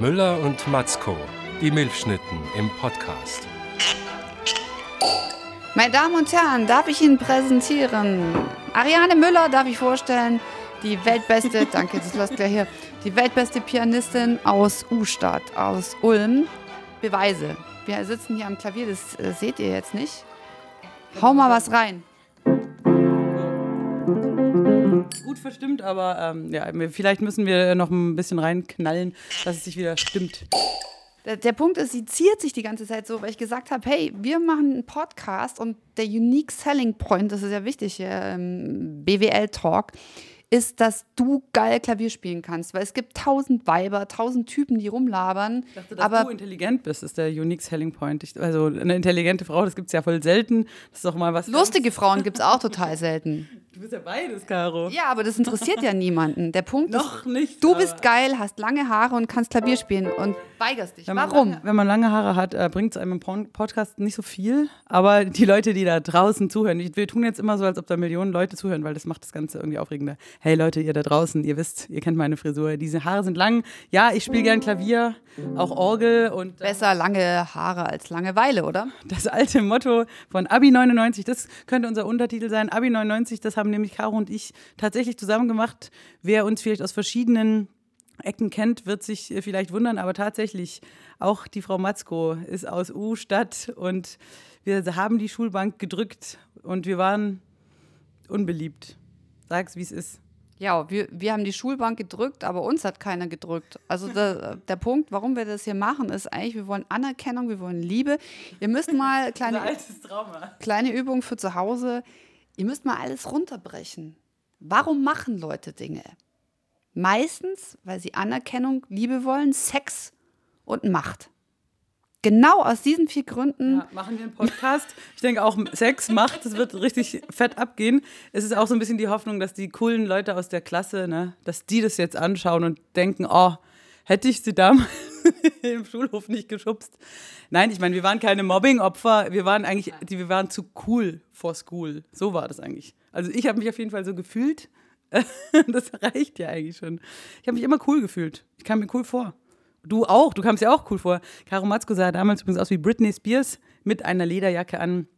Müller und Matzko, die Milchschnitten im Podcast. Meine Damen und Herren, darf ich Ihnen präsentieren? Ariane Müller darf ich vorstellen, die weltbeste, danke, das lässt gleich hier, die weltbeste Pianistin aus Ustadt, aus Ulm. Beweise. Wir sitzen hier am Klavier, das äh, seht ihr jetzt nicht. Hau mal was rein. Gut verstimmt, aber ähm, ja, vielleicht müssen wir noch ein bisschen reinknallen, dass es sich wieder stimmt. Der, der, Punkt ist, sie ziert sich die ganze Zeit so, weil ich gesagt habe, hey, wir machen einen Podcast und der Unique Selling Point, das ist ja wichtig, ähm, BWL Talk, ist, dass du geil Klavier spielen kannst. Weil es gibt tausend Weiber, tausend Typen, die rumlabern. Ich dachte, dass aber du intelligent bist, ist der unique selling point. Ich, also eine intelligente Frau, das gibt es ja voll selten. Das ist doch mal was. Lustige Frauen gibt es auch total selten. Du bist ja beides, Caro. Ja, aber das interessiert ja niemanden. Der Punkt Noch ist, nicht, du bist geil, hast lange Haare und kannst Klavier spielen und weigerst dich. Wenn Warum? Lange, wenn man lange Haare hat, äh, bringt es einem im Podcast nicht so viel. Aber die Leute, die da draußen zuhören, ich, wir tun jetzt immer so, als ob da Millionen Leute zuhören, weil das macht das Ganze irgendwie aufregender. Hey Leute, ihr da draußen, ihr wisst, ihr kennt meine Frisur. Diese Haare sind lang. Ja, ich spiele gern Klavier, auch Orgel und äh, Besser lange Haare als Langeweile, oder? das alte Motto von Abi 99, das könnte unser Untertitel sein. Abi 99, das haben nämlich Caro und ich tatsächlich zusammen gemacht. Wer uns vielleicht aus verschiedenen Ecken kennt, wird sich äh, vielleicht wundern, aber tatsächlich auch die Frau Matzko ist aus U-Stadt und wir haben die Schulbank gedrückt und wir waren unbeliebt. Sag's, wie es ist. Ja, wir, wir haben die Schulbank gedrückt, aber uns hat keiner gedrückt. Also der, der Punkt, warum wir das hier machen, ist eigentlich, wir wollen Anerkennung, wir wollen Liebe. Ihr müsst mal kleine, kleine Übung für zu Hause. Ihr müsst mal alles runterbrechen. Warum machen Leute Dinge? Meistens, weil sie Anerkennung, Liebe wollen, Sex und Macht. Genau aus diesen vier Gründen. Ja, machen wir einen Podcast. Ich denke auch Sex macht, das wird richtig fett abgehen. Es ist auch so ein bisschen die Hoffnung, dass die coolen Leute aus der Klasse, ne, dass die das jetzt anschauen und denken, oh, hätte ich sie damals im Schulhof nicht geschubst. Nein, ich meine, wir waren keine Mobbing-Opfer, wir waren eigentlich, wir waren zu cool for school. So war das eigentlich. Also ich habe mich auf jeden Fall so gefühlt. das reicht ja eigentlich schon. Ich habe mich immer cool gefühlt. Ich kam mir cool vor. Du auch, du kamst ja auch cool vor. Caro Matzko sah damals übrigens aus wie Britney Spears mit einer Lederjacke an.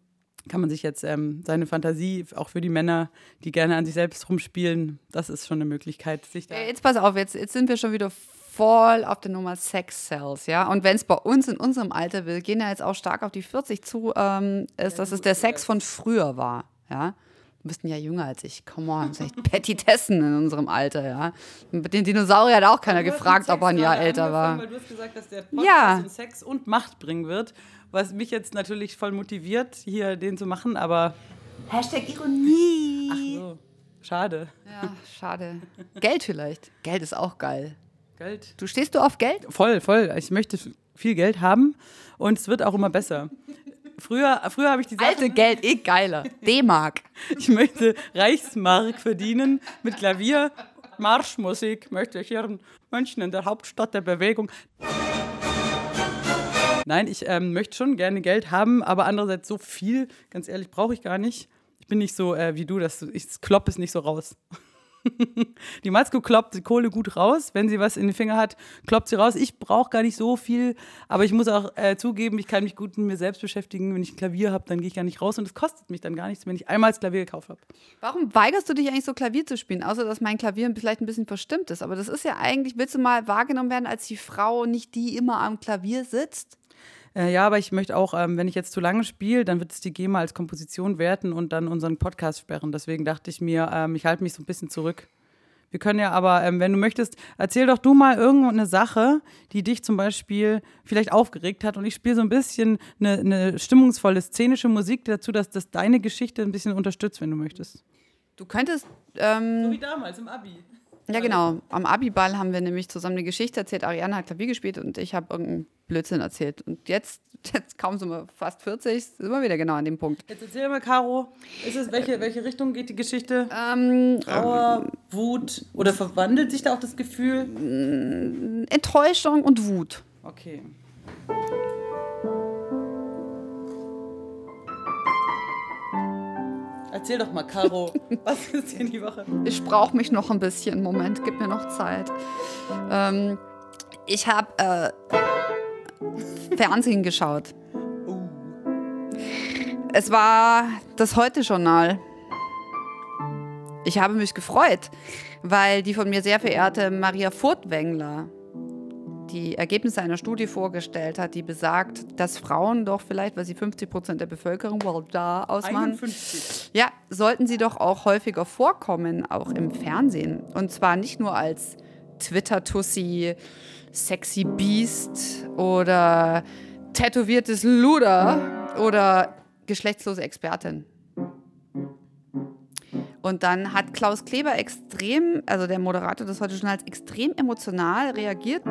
Kann man sich jetzt ähm, seine Fantasie, auch für die Männer, die gerne an sich selbst rumspielen, das ist schon eine Möglichkeit, sich da. Äh, Jetzt pass auf, jetzt, jetzt sind wir schon wieder voll auf der Nummer Sex Cells, ja. Und wenn es bei uns in unserem Alter, wir gehen ja jetzt auch stark auf die 40 zu, ähm, ist, dass es der Sex von früher war, ja. Du bist ja jünger als ich, come on, das ist echt Petitessen in unserem Alter, ja. Mit den Dinosaurier hat auch keiner gefragt, ob er ein Jahr älter war. Weil du hast gesagt, dass der Podcast Ja. uns Sex und Macht bringen wird, was mich jetzt natürlich voll motiviert, hier den zu machen, aber Hashtag Ironie. ach so, schade. Ja, schade. Geld vielleicht. Geld ist auch geil. Geld. Du stehst du auf Geld? Voll, voll. Ich möchte viel Geld haben und es wird auch immer besser. Früher, früher habe ich die Sachen, Alte Geld, eh geiler. D-Mark. ich möchte Reichsmark verdienen mit Klavier, Marschmusik möchte ich hier in München in der Hauptstadt der Bewegung. Nein, ich ähm, möchte schon gerne Geld haben, aber andererseits so viel, ganz ehrlich, brauche ich gar nicht. Ich bin nicht so äh, wie du, dass du- ich klopp es nicht so raus. Die Matzko kloppt die Kohle gut raus. Wenn sie was in den Finger hat, kloppt sie raus. Ich brauche gar nicht so viel, aber ich muss auch äh, zugeben, ich kann mich gut mit mir selbst beschäftigen. Wenn ich ein Klavier habe, dann gehe ich gar nicht raus und es kostet mich dann gar nichts, wenn ich einmal das Klavier gekauft habe. Warum weigerst du dich eigentlich so Klavier zu spielen? Außer, dass mein Klavier vielleicht ein bisschen verstimmt ist. Aber das ist ja eigentlich, willst du mal wahrgenommen werden als die Frau, nicht die immer am Klavier sitzt? Äh, ja, aber ich möchte auch, ähm, wenn ich jetzt zu lange spiele, dann wird es die GEMA als Komposition werten und dann unseren Podcast sperren. Deswegen dachte ich mir, ähm, ich halte mich so ein bisschen zurück. Wir können ja aber, ähm, wenn du möchtest, erzähl doch du mal irgendeine Sache, die dich zum Beispiel vielleicht aufgeregt hat. Und ich spiele so ein bisschen eine, eine stimmungsvolle szenische Musik dazu, dass das deine Geschichte ein bisschen unterstützt, wenn du möchtest. Du könntest, ähm, wie damals im Abi. Ja genau, am Abiball haben wir nämlich zusammen eine Geschichte erzählt. Ariane hat Klavier gespielt und ich habe irgendeinen Blödsinn erzählt. Und jetzt, jetzt kaum sind wir fast 40, sind wir wieder genau an dem Punkt. Jetzt erzähl mal, Caro, ist es, welche, welche Richtung geht die Geschichte? Ähm, Trauer, Wut oder verwandelt sich da auch das Gefühl? Enttäuschung und Wut. Okay. Erzähl doch mal, Caro, was ist hier die Woche? Ich brauche mich noch ein bisschen. Moment, gib mir noch Zeit. Ähm, Ich habe äh, Fernsehen geschaut. Es war das Heute-Journal. Ich habe mich gefreut, weil die von mir sehr verehrte Maria Furtwängler die Ergebnisse einer Studie vorgestellt hat, die besagt, dass Frauen doch vielleicht, weil sie 50 Prozent der Bevölkerung well, da ausmachen, 51. ja, sollten sie doch auch häufiger vorkommen, auch im Fernsehen. Und zwar nicht nur als Twitter-Tussi, Sexy Beast oder tätowiertes Luder oder geschlechtslose Expertin. Und dann hat Klaus Kleber extrem, also der Moderator des Heute Journals, extrem emotional reagiert.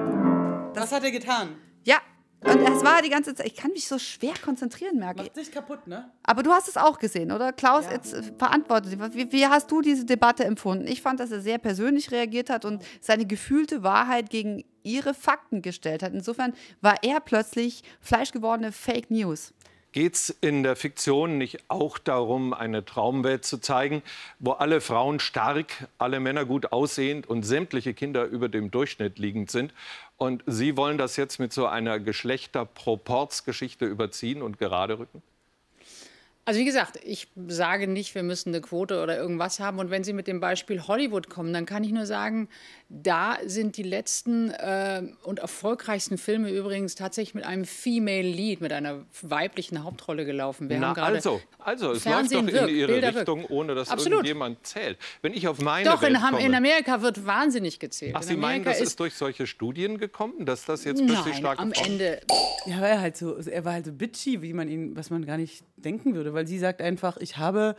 Was hat er getan? Ja, und es war die ganze Zeit, ich kann mich so schwer konzentrieren, merke ich. Macht dich kaputt, ne? Aber du hast es auch gesehen, oder? Klaus, jetzt äh, verantwortet. Wie, wie hast du diese Debatte empfunden? Ich fand, dass er sehr persönlich reagiert hat und seine gefühlte Wahrheit gegen ihre Fakten gestellt hat. Insofern war er plötzlich fleischgewordene Fake News. Geht es in der Fiktion nicht auch darum, eine Traumwelt zu zeigen, wo alle Frauen stark, alle Männer gut aussehend und sämtliche Kinder über dem Durchschnitt liegend sind? Und Sie wollen das jetzt mit so einer Geschlechterproportsgeschichte überziehen und gerade rücken? Also wie gesagt, ich sage nicht, wir müssen eine Quote oder irgendwas haben. Und wenn Sie mit dem Beispiel Hollywood kommen, dann kann ich nur sagen, da sind die letzten äh, und erfolgreichsten Filme übrigens tatsächlich mit einem Female Lead, mit einer weiblichen Hauptrolle gelaufen. Wir Na, also, also, es Fernsehen läuft doch wirkt, in Ihre Bilder Richtung, wirkt. ohne dass Absolut. irgendjemand zählt. Wenn ich auf meine Doch, Welt in, komme, in Amerika wird wahnsinnig gezählt. Ach, in Sie meinen, Amerika das ist durch solche Studien gekommen, dass das jetzt plötzlich Nein, stark am Ende. Ja, war er halt so, er war halt so bitchy, wie man ihn, was man gar nicht denken würde, weil sie sagt einfach, ich habe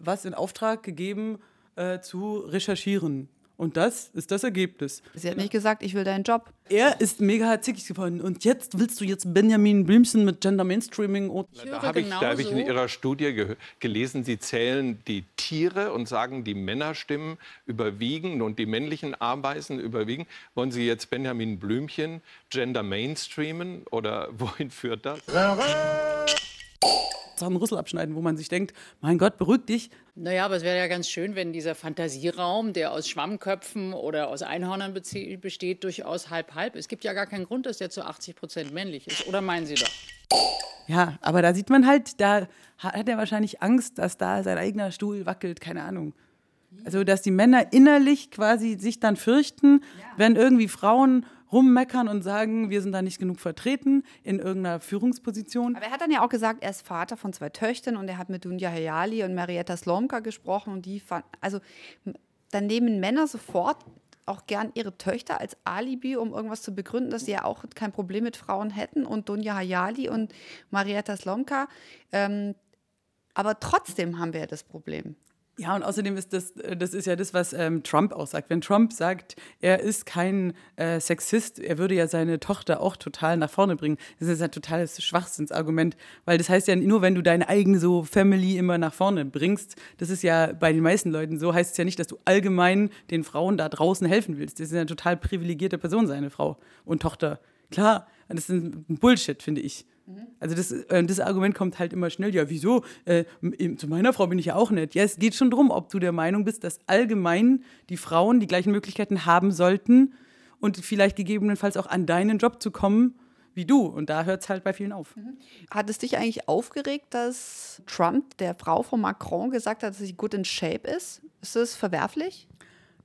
was in Auftrag gegeben äh, zu recherchieren. Und das ist das Ergebnis. Sie hat nicht gesagt, ich will deinen Job. Er ist mega zickig geworden. Und jetzt willst du jetzt Benjamin Blümchen mit Gender Mainstreaming und Ich Da habe ich, da habe ich in Ihrer Studie gehö- gelesen, Sie zählen die Tiere und sagen, die Männerstimmen überwiegen und die männlichen Ameisen überwiegen. Wollen Sie jetzt Benjamin Blümchen Gender Mainstreamen oder wohin führt das? Einen Rüssel abschneiden, wo man sich denkt, mein Gott, beruhig dich. Naja, aber es wäre ja ganz schön, wenn dieser Fantasieraum, der aus Schwammköpfen oder aus Einhörnern besteht, durchaus halb-halb. ist. Es gibt ja gar keinen Grund, dass der zu 80 Prozent männlich ist. Oder meinen Sie doch? Ja, aber da sieht man halt, da ha- hat er wahrscheinlich Angst, dass da sein eigener Stuhl wackelt, keine Ahnung. Also, dass die Männer innerlich quasi sich dann fürchten, wenn irgendwie Frauen rummeckern und sagen, wir sind da nicht genug vertreten in irgendeiner Führungsposition. Aber er hat dann ja auch gesagt, er ist Vater von zwei Töchtern und er hat mit Dunja Hayali und Marietta Slomka gesprochen und die fanden, also dann nehmen Männer sofort auch gern ihre Töchter als Alibi, um irgendwas zu begründen, dass sie ja auch kein Problem mit Frauen hätten und Dunja Hayali und Marietta Slomka. Ähm, aber trotzdem haben wir ja das Problem. Ja, und außerdem ist das, äh, das ist ja das, was ähm, Trump auch sagt. Wenn Trump sagt, er ist kein äh, Sexist, er würde ja seine Tochter auch total nach vorne bringen, das ist ein totales Schwachsinnsargument, weil das heißt ja nur, wenn du deine eigene so Family immer nach vorne bringst, das ist ja bei den meisten Leuten so, heißt es ja nicht, dass du allgemein den Frauen da draußen helfen willst. Das ist eine total privilegierte Person, seine Frau und Tochter. Klar, das ist ein Bullshit, finde ich. Also das, äh, das Argument kommt halt immer schnell, ja, wieso? Äh, zu meiner Frau bin ich ja auch nett. Ja, es geht schon darum, ob du der Meinung bist, dass allgemein die Frauen die gleichen Möglichkeiten haben sollten und vielleicht gegebenenfalls auch an deinen Job zu kommen wie du. Und da hört es halt bei vielen auf. Hat es dich eigentlich aufgeregt, dass Trump der Frau von Macron gesagt hat, dass sie gut in Shape ist? Ist das verwerflich?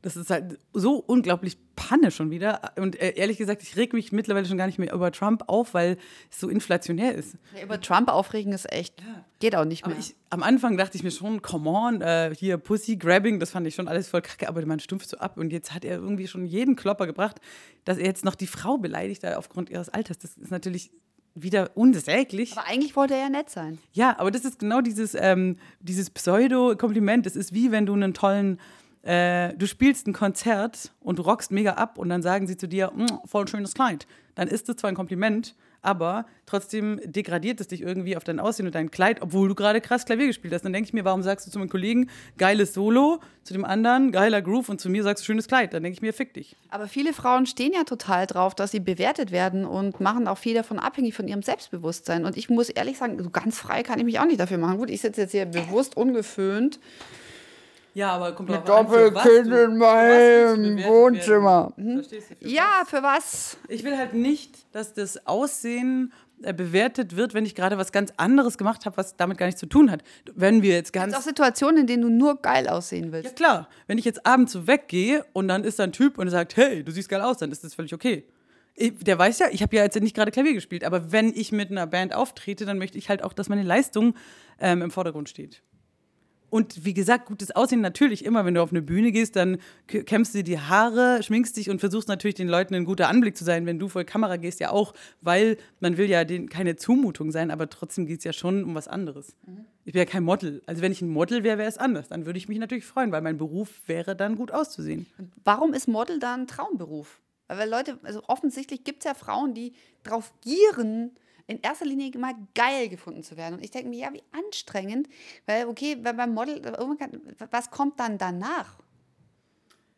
Das ist halt so unglaublich Panne schon wieder. Und äh, ehrlich gesagt, ich reg mich mittlerweile schon gar nicht mehr über Trump auf, weil es so inflationär ist. Ja, über Trump aufregen ist echt, geht auch nicht mehr. ich, am Anfang dachte ich mir schon, come on, äh, hier Pussy Grabbing, das fand ich schon alles voll kacke, aber man stumpft so ab. Und jetzt hat er irgendwie schon jeden Klopper gebracht, dass er jetzt noch die Frau beleidigt, da aufgrund ihres Alters. Das ist natürlich wieder unsäglich. aber eigentlich wollte er ja nett sein. Ja, aber das ist genau dieses, ähm, dieses Pseudo-Kompliment. Das ist wie wenn du einen tollen, äh, du spielst ein Konzert und rockst mega ab und dann sagen sie zu dir, "Mm, voll schönes Kleid. Dann ist das zwar ein Kompliment, aber trotzdem degradiert es dich irgendwie auf dein Aussehen und dein Kleid, obwohl du gerade krass Klavier gespielt hast. Dann denke ich mir, warum sagst du zu meinem Kollegen geiles Solo, zu dem anderen geiler Groove und zu mir sagst du schönes Kleid? Dann denke ich mir, fick dich. Aber viele Frauen stehen ja total drauf, dass sie bewertet werden und machen auch viel davon abhängig von ihrem Selbstbewusstsein. Und ich muss ehrlich sagen, so ganz frei kann ich mich auch nicht dafür machen. Gut, ich sitze jetzt hier bewusst ungeföhnt Ja, aber kommt Mit Doppelkind in meinem Wohnzimmer. du? Für Ja, für was? Ich will halt nicht, dass das Aussehen äh, bewertet wird, wenn ich gerade was ganz anderes gemacht habe, was damit gar nichts zu tun hat. Wenn wir jetzt Es gibt ganz auch Situationen, in denen du nur geil aussehen ja willst. klar, wenn ich jetzt abends so weggehe und dann ist da ein Typ und er sagt, hey, du siehst geil aus, dann ist das völlig okay. Der weiß ja, ich habe ja jetzt nicht gerade Klavier gespielt, aber wenn ich mit einer Band auftrete, dann möchte ich halt auch, dass meine Leistung ähm, im Vordergrund steht. Und wie gesagt, gutes Aussehen natürlich immer, wenn du auf eine Bühne gehst, dann kämmst du dir die Haare, schminkst dich und versuchst natürlich den Leuten ein guter Anblick zu sein. Wenn du vor die Kamera gehst, ja auch, weil man will ja den, keine Zumutung sein, aber trotzdem geht es ja schon um was anderes. Ich bin ja kein Model. Also wenn ich ein Model wäre, wäre es anders. Dann würde ich mich natürlich freuen, weil mein Beruf wäre dann gut auszusehen. Warum ist Model da ein Traumberuf? Weil Leute, also offensichtlich gibt es ja Frauen, die drauf gieren, in erster Linie mal geil gefunden zu werden. Und ich denke mir, ja, wie anstrengend, weil, okay, wenn beim Model, was kommt dann danach?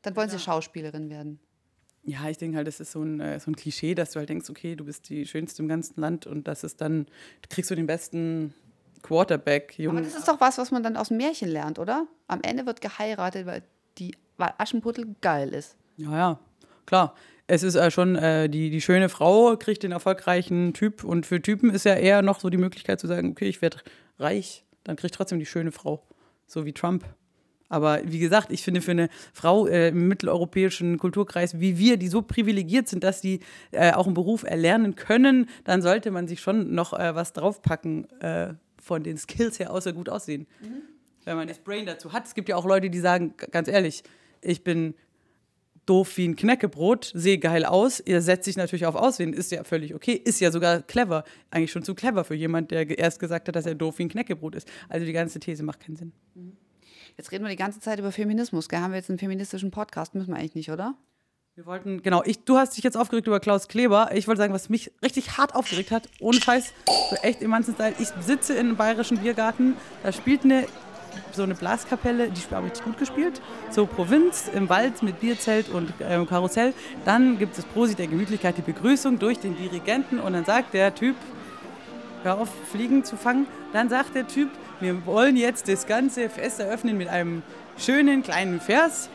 Dann wollen sie Schauspielerin werden. Ja, ich denke halt, das ist so ein, äh, so ein Klischee, dass du halt denkst, okay, du bist die Schönste im ganzen Land und das ist dann, kriegst du den besten Quarterback, Aber Jungen. das ist doch was, was man dann aus dem Märchen lernt, oder? Am Ende wird geheiratet, weil die weil Aschenputtel geil ist. Ja, ja, klar. Es ist äh, schon, äh, die, die schöne Frau kriegt den erfolgreichen Typ und für Typen ist ja eher noch so die Möglichkeit zu sagen, okay, ich werde reich, dann kriegt trotzdem die schöne Frau, so wie Trump. Aber wie gesagt, ich finde für eine Frau äh, im mitteleuropäischen Kulturkreis wie wir, die so privilegiert sind, dass sie äh, auch einen Beruf erlernen können, dann sollte man sich schon noch äh, was draufpacken äh, von den Skills her, außer gut aussehen. Wenn man das Brain dazu hat. Es gibt ja auch Leute, die sagen, ganz ehrlich, ich bin doof wie ein Knäckebrot, sehe geil aus, ihr setzt sich natürlich auf Aussehen, ist ja völlig okay, ist ja sogar clever, eigentlich schon zu clever für jemand, der erst gesagt hat, dass er doof wie ein Knäckebrot ist. Also die ganze These macht keinen Sinn. Jetzt reden wir die ganze Zeit über Feminismus. Gell? Haben wir jetzt einen feministischen Podcast? Müssen wir eigentlich nicht, oder? Wir wollten, genau, ich, du hast dich jetzt aufgeregt über Klaus Kleber. Ich wollte sagen, was mich richtig hart aufgeregt hat, ohne Scheiß, so echt im ganzen Style. Ich sitze in einem bayerischen Biergarten, da spielt eine, so eine Blaskapelle, die haben richtig gut gespielt. So Provinz im Wald mit Bierzelt und ähm, Karussell. Dann gibt es Prosi der Gemütlichkeit, die Begrüßung durch den Dirigenten und dann sagt der Typ, hör auf, Fliegen zu fangen. Dann sagt der Typ, wir wollen jetzt das ganze Fest eröffnen mit einem schönen kleinen Vers.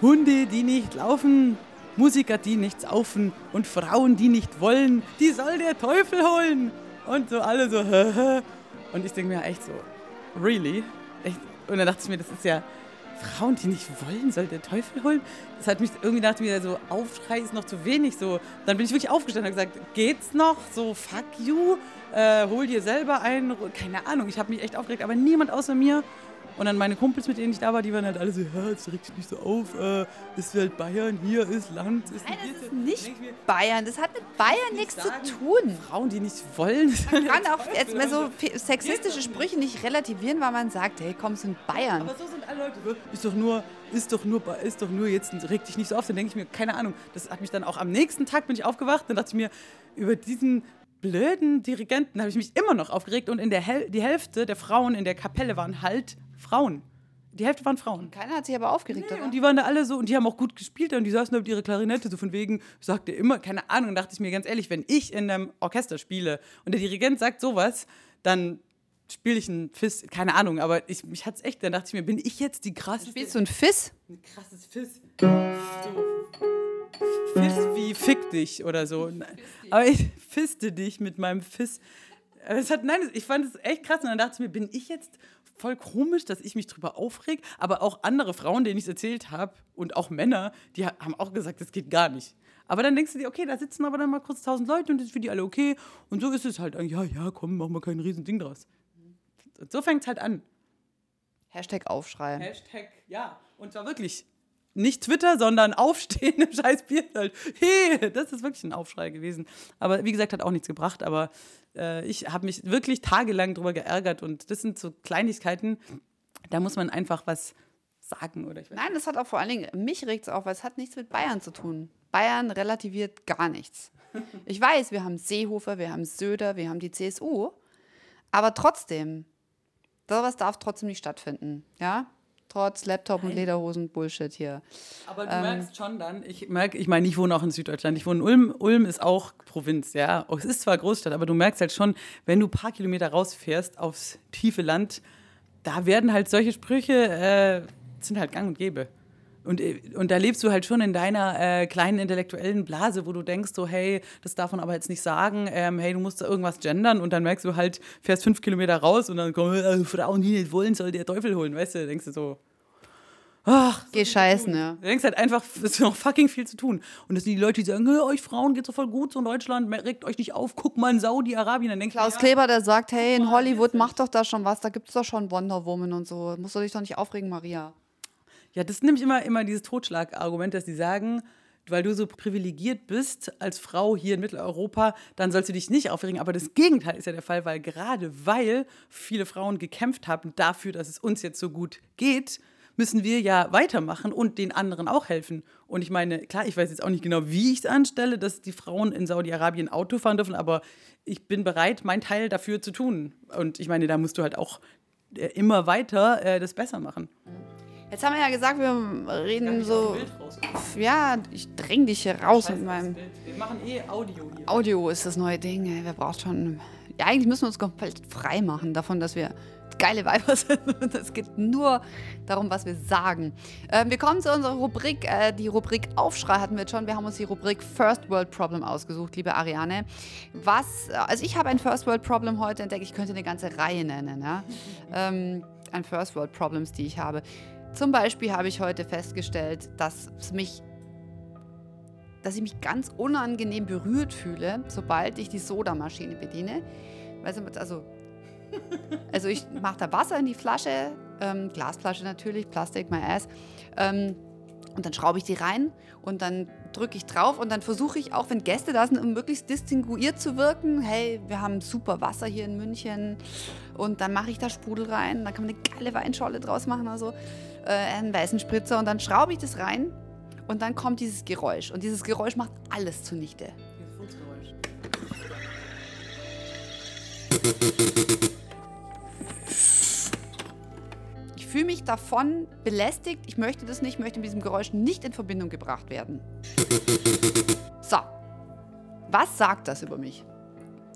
Hunde, die nicht laufen, Musiker, die nicht saufen und Frauen, die nicht wollen, die soll der Teufel holen. Und so alle so, und ich denke mir echt so, really? Echt? Und dann dachte ich mir, das ist ja Frauen, die nicht wollen, soll der Teufel holen? Das hat mich irgendwie dachte mir so, Aufschrei ist noch zu wenig. So, dann bin ich wirklich aufgestanden und habe gesagt, geht's noch? So, fuck you, äh, hol dir selber ein. Keine Ahnung, ich habe mich echt aufgeregt, aber niemand außer mir. Und dann meine Kumpels, mit denen ich da war, die waren halt alle so, ja, jetzt reg dich nicht so auf, äh, ist halt Bayern, hier ist Land, ist Nein, ein das ist nicht mir, Bayern. Das hat mit Bayern nichts zu sagen, tun. Frauen, die nicht wollen. Man kann auch jetzt mal so sexistische Sprüche nicht relativieren, weil man sagt, hey, komm, es sind Bayern. Aber so sind alle Leute. Ist doch nur, ist doch nur, ist doch nur jetzt, reg dich nicht so auf. Dann denke ich mir, keine Ahnung. Das hat mich dann auch am nächsten Tag bin ich aufgewacht. Dann dachte ich mir, über diesen blöden Dirigenten habe ich mich immer noch aufgeregt. Und in der Hel die Hälfte der Frauen in der Kapelle waren halt Frauen. Die Hälfte waren Frauen. Keiner hat sich aber aufgeregt, Nee, und die waren da alle so und die haben auch gut gespielt und die saßen da mit ihrer Klarinette, so von wegen, sagte immer, keine Ahnung, dachte ich mir ganz ehrlich, wenn ich in einem Orchester spiele und der Dirigent sagt sowas, dann spiele ich ein Fiss, keine Ahnung, aber ich, mich hat's echt, dann dachte ich mir, bin ich jetzt die krasseste, Spielst du ein Fiss? ein krasses Fiss? So, Fiss wie fick dich oder so. Aber ich fiste dich mit meinem Fiss. Es hat, nein, ich fand es echt krass und dann dachte ich mir, bin ich jetzt voll komisch, dass ich mich drüber aufreg, aber auch andere Frauen, denen ich es erzählt habe und auch Männer, die ha- haben auch gesagt, das geht gar nicht. Aber dann denkst du dir, okay, da sitzen aber dann mal kurz tausend Leute und das ist für die alle okay. Und so ist es halt, ja, ja, komm, machen wir kein Riesending draus. Und so fängt es halt an. Hashtag Aufschrei. Hashtag, ja. Und zwar wirklich nicht Twitter, sondern Aufstehen im scheiß Bierzelt. Hey, das ist wirklich ein Aufschrei gewesen. Aber wie gesagt, hat auch nichts gebracht. Aber äh, ich habe mich wirklich tagelang drüber geärgert. Und das sind so Kleinigkeiten, da muss man einfach was sagen. Oder ich weiß Nein, das hat auch vor allen Dingen, mich regt es auf, weil es hat nichts mit Bayern zu tun. Bayern relativiert gar nichts. Ich weiß, wir haben Seehofer, wir haben Söder, wir haben die CSU, aber trotzdem, sowas darf trotzdem nicht stattfinden, ja? Trotz Laptop und Lederhosen Bullshit hier. Aber du merkst schon dann, ich merke, ich meine, ich wohne auch in Süddeutschland, ich wohne in Ulm. Ulm ist auch Provinz, ja. Es ist zwar Großstadt, aber du merkst halt schon, wenn du ein paar Kilometer rausfährst aufs tiefe Land, da werden halt solche Sprüche, äh, sind halt gang und gäbe. Und, äh, und da lebst du halt schon in deiner äh, kleinen intellektuellen Blase, wo du denkst so, hey, das darf man aber jetzt nicht sagen, ähm, hey, du musst da irgendwas gendern und dann merkst du halt, fährst fünf Kilometer raus und dann kommen äh, Frauen, die nicht wollen, soll der Teufel holen, weißt du, denkst du so, ach, Geh scheißen, ja. Du denkst halt einfach, es ist noch fucking viel zu tun. Und das sind die Leute, die sagen, "Nö, euch Frauen geht's doch voll gut so in Deutschland, regt euch nicht auf, guck mal in Saudi-Arabien. Dann Klaus ja, Kleber, der sagt, hey, in Hollywood macht doch da schon was, da gibt es doch schon Wonder Woman und so. Musst du dich doch nicht aufregen, Maria. Ja, das ist nämlich immer, immer dieses Totschlagargument, dass die sagen, weil du so privilegiert bist als Frau hier in Mitteleuropa, dann sollst du dich nicht aufregen. Aber das Gegenteil ist ja der Fall, weil gerade weil viele Frauen gekämpft haben dafür, dass es uns jetzt so gut geht, müssen wir ja weitermachen und den anderen auch helfen. Und ich meine, klar, ich weiß jetzt auch nicht genau, wie ich es anstelle, dass die Frauen in Saudi-Arabien Auto fahren dürfen, aber ich bin bereit, meinen Teil dafür zu tun. Und ich meine, da musst du halt auch äh, immer weiter äh, das besser machen. Jetzt haben wir ja gesagt, wir reden so. Ja, ich dräng dich hier raus mit meinem. Wir machen eh Audio hier. Audio ist das neue Ding. ey. Wir brauchen schon. Ja, eigentlich müssen wir uns komplett frei machen davon, dass wir geile Weiber sind. Es geht nur darum, was wir sagen. Ähm, wir kommen zu unserer Rubrik. Äh, die Rubrik Aufschrei hatten wir jetzt schon. Wir haben uns die Rubrik First World Problem ausgesucht, liebe Ariane. Was, also ich habe ein First World Problem heute entdeckt. Ich könnte eine ganze Reihe nennen. Ja? ähm, an First World Problems, die ich habe. Zum Beispiel habe ich heute festgestellt, dass es mich dass ich mich ganz unangenehm berührt fühle, sobald ich die Sodamaschine bediene. Also, also ich mache da Wasser in die Flasche, ähm, Glasflasche natürlich, Plastik, my ass. Ähm, und dann schraube ich die rein und dann drücke ich drauf und dann versuche ich auch, wenn Gäste da sind, um möglichst distinguiert zu wirken. Hey, wir haben super Wasser hier in München und dann mache ich da Sprudel rein. Dann kann man eine geile Weinscholle draus machen, also äh, einen weißen Spritzer und dann schraube ich das rein und dann kommt dieses Geräusch und dieses Geräusch macht alles zunichte. Ich fühle mich davon belästigt. Ich möchte das nicht, möchte mit diesem Geräusch nicht in Verbindung gebracht werden. So. Was sagt das über mich?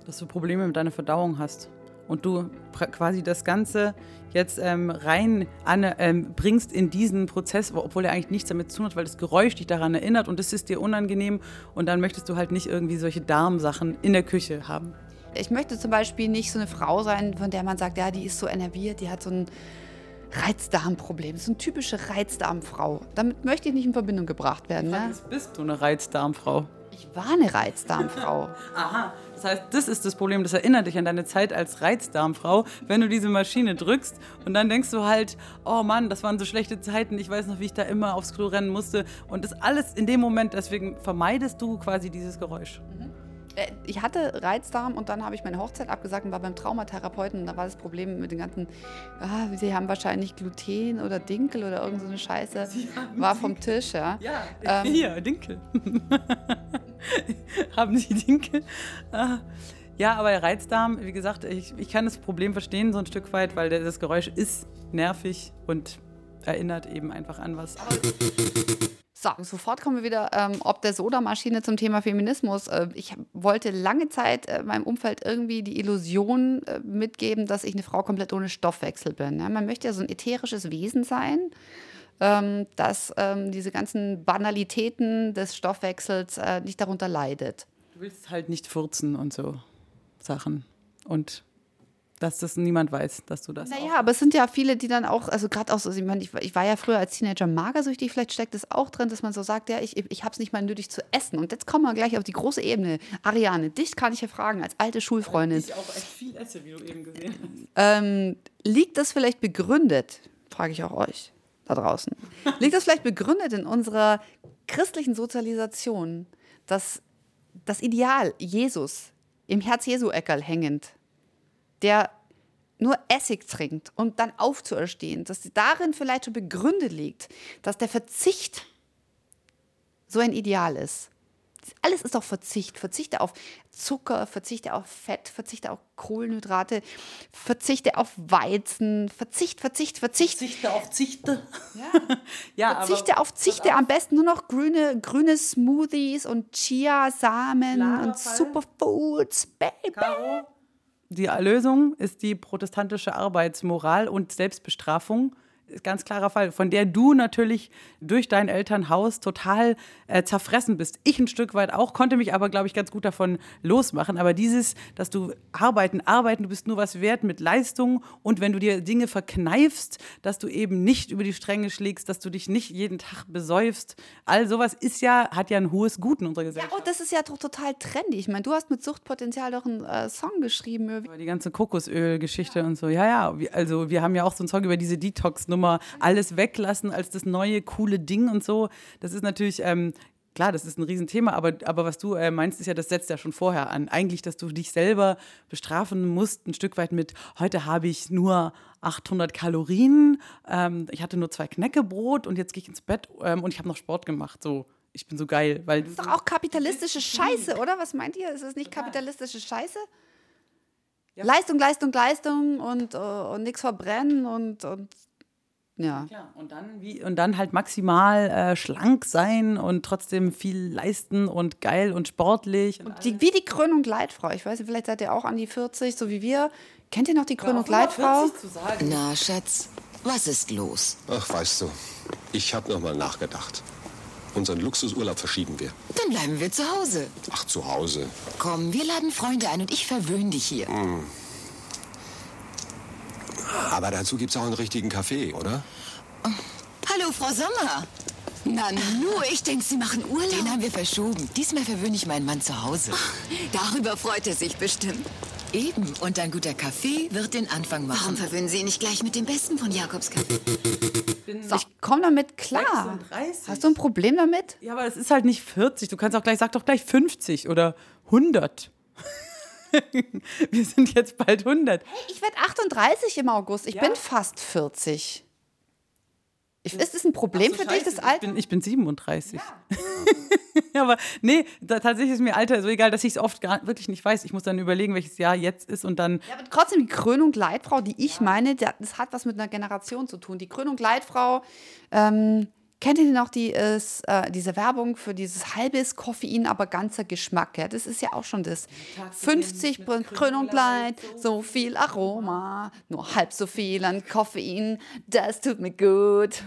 dass du Probleme mit deiner Verdauung hast und du quasi das Ganze jetzt ähm, rein an, ähm, bringst in diesen Prozess, wo- obwohl er eigentlich nichts damit zu tun hat, weil das Geräusch dich daran erinnert und es ist dir unangenehm und dann möchtest du halt nicht irgendwie solche Darmsachen in der Küche haben. Ich möchte zum Beispiel nicht so eine Frau sein, von der man sagt, ja, die ist so enerviert, die hat so ein Reizdarmproblem. So eine typische Reizdarmfrau. Damit möchte ich nicht in Verbindung gebracht werden. Ne? Bist du eine Reizdarmfrau. Ich war eine Reizdarmfrau. Aha, das heißt, das ist das Problem, das erinnert dich an deine Zeit als Reizdarmfrau, wenn du diese Maschine drückst und dann denkst du halt, oh Mann, das waren so schlechte Zeiten, ich weiß noch, wie ich da immer aufs Klo rennen musste und das alles in dem Moment, deswegen vermeidest du quasi dieses Geräusch. Äh, Ich hatte Reizdarm und dann habe ich meine Hochzeit abgesagt und war beim Traumatherapeuten und da war das Problem mit den ganzen, ah, sie haben wahrscheinlich Gluten oder Dinkel oder irgend so eine Scheiße, war vom Tisch, ja. Ja, Ähm, hier, Dinkel. Haben Sie Dinkel? Ah. Ja, aber der Reizdarm, wie gesagt, ich, ich kann das Problem verstehen so ein Stück weit, weil das Geräusch ist nervig und erinnert eben einfach an was. So, sofort kommen wir wieder, ähm, ob der Sodamaschine zum Thema Feminismus. Äh, ich wollte lange Zeit äh, meinem Umfeld irgendwie die Illusion äh, mitgeben, dass ich eine Frau komplett ohne Stoffwechsel bin. Ja? Man möchte ja so ein ätherisches Wesen sein, ähm, dass ähm, diese ganzen Banalitäten des Stoffwechsels äh, nicht darunter leidet. Du willst halt nicht furzen und so Sachen. Und dass das niemand weiß, dass du das Naja, aber es sind ja viele, die dann auch, also gerade auch so, ich, meine, ich, war- ich war ja früher als Teenager magersüchtig, vielleicht steckt es auch drin, dass man so sagt, ja, ich, ich habe es nicht mal nötig zu essen. Und jetzt kommen wir gleich auf die große Ebene. Ariane, dich kann ich ja fragen, als alte Schulfreundin. Ich auch echt viel esse, wie du eben gesehen hast. Ähm, liegt das vielleicht begründet, frage ich auch euch da draußen, liegt das vielleicht begründet in unserer christlichen Sozialisation, dass das Ideal Jesus im Herz Jesu Eckerl hängend, der nur Essig trinkt und dann aufzuerstehen, dass darin vielleicht schon begründet liegt, dass der Verzicht so ein Ideal ist. Alles ist doch Verzicht. Verzichte auf Zucker, verzichte auf Fett, verzichte auf Kohlenhydrate, verzichte auf Weizen, Verzicht, Verzicht, Verzicht. Zichte auf Zichte. Ja. Ja, Verzichte auf Zichte, am besten nur noch grüne, grüne Smoothies und Chia-Samen und. Superfoods, Baby. Caro, die Lösung ist die protestantische Arbeitsmoral und Selbstbestrafung ganz klarer Fall, von der du natürlich durch dein Elternhaus total äh, zerfressen bist. Ich ein Stück weit auch, konnte mich aber, glaube ich, ganz gut davon losmachen. Aber dieses, dass du arbeiten, arbeiten, du bist nur was wert mit Leistung und wenn du dir Dinge verkneifst, dass du eben nicht über die Stränge schlägst, dass du dich nicht jeden Tag besäufst, all sowas ist ja, hat ja ein hohes Gut in unserer Gesellschaft. Ja, oh, das ist ja doch total trendy. Ich meine, du hast mit Suchtpotenzial doch einen äh, Song geschrieben. Die ganze Kokosöl-Geschichte ja. und so. Ja, ja, also wir haben ja auch so einen Song über diese Detox-Nummer Nummer, alles weglassen als das neue coole Ding und so. Das ist natürlich, ähm, klar, das ist ein Riesenthema, aber, aber was du äh, meinst, ist ja, das setzt ja schon vorher an. Eigentlich, dass du dich selber bestrafen musst, ein Stück weit mit, heute habe ich nur 800 Kalorien, ähm, ich hatte nur zwei Knäckebrot und jetzt gehe ich ins Bett ähm, und ich habe noch Sport gemacht. So, ich bin so geil. Weil das ist doch auch kapitalistische Scheiße, oder? Was meint ihr? Ist es nicht kapitalistische Scheiße? Ja. Leistung, Leistung, Leistung und, uh, und nichts verbrennen und, und ja. ja und, dann wie, und dann halt maximal äh, schlank sein und trotzdem viel leisten und geil und sportlich. Und und die, wie die Krönung Leitfrau. Ich weiß nicht, vielleicht seid ihr auch an die 40, so wie wir. Kennt ihr noch die Krönung Leitfrau? Na, Schatz, was ist los? Ach, weißt du, ich habe noch mal nachgedacht. Unseren Luxusurlaub verschieben wir. Dann bleiben wir zu Hause. Ach, zu Hause. Komm, wir laden Freunde ein und ich verwöhne dich hier. Mm. Aber dazu gibt es auch einen richtigen Kaffee, oder? Oh. Hallo, Frau Sommer. Na nur, ich denke, Sie machen Urlaub. Den haben wir verschoben. Diesmal verwöhne ich meinen Mann zu Hause. Darüber freut er sich bestimmt. Eben. Und ein guter Kaffee wird den Anfang machen. Warum verwöhnen Sie ihn nicht gleich mit dem Besten von Jakobs Kaffee? So, ich komme damit klar. 36. Hast du ein Problem damit? Ja, aber es ist halt nicht 40. Du kannst auch gleich, sag doch gleich 50 oder 100. Wir sind jetzt bald 100. Hey, ich werde 38 im August. Ich ja? bin fast 40. Ich, ist das ein Problem so, für dich, das Alter? Ich bin, ich bin 37. Ja. aber nee, da, tatsächlich ist mir Alter so egal, dass ich es oft gar, wirklich nicht weiß. Ich muss dann überlegen, welches Jahr jetzt ist und dann. Ja, aber trotzdem, die Krönung Leitfrau, die ich ja. meine, das hat was mit einer Generation zu tun. Die Krönung Leitfrau, ähm, Kennt ihr noch die, äh, diese Werbung für dieses halbes Koffein, aber ganzer Geschmack? Ja? Das ist ja auch schon das. 50 Krönung Light, so viel Aroma, nur halb so viel an Koffein, das tut mir gut.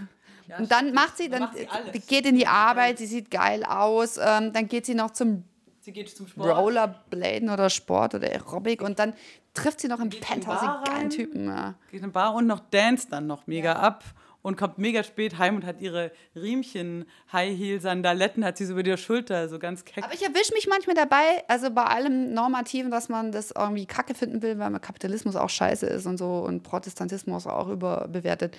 Ja, und dann macht sie, dann, macht sie geht in die Arbeit, sie sieht geil aus, ähm, dann geht sie noch zum, sie geht zum Sport. Rollerbladen oder Sport oder Aerobic und dann trifft sie noch im Penthouse den geilen Typen. Ja. Geht in Bar und noch dance dann noch mega ja. ab und kommt mega spät heim und hat ihre Riemchen, High Heel Sandaletten, hat sie so über der Schulter, so ganz keck. Aber ich erwische mich manchmal dabei, also bei allem Normativen, dass man das irgendwie kacke finden will, weil Kapitalismus auch scheiße ist und so und Protestantismus auch überbewertet.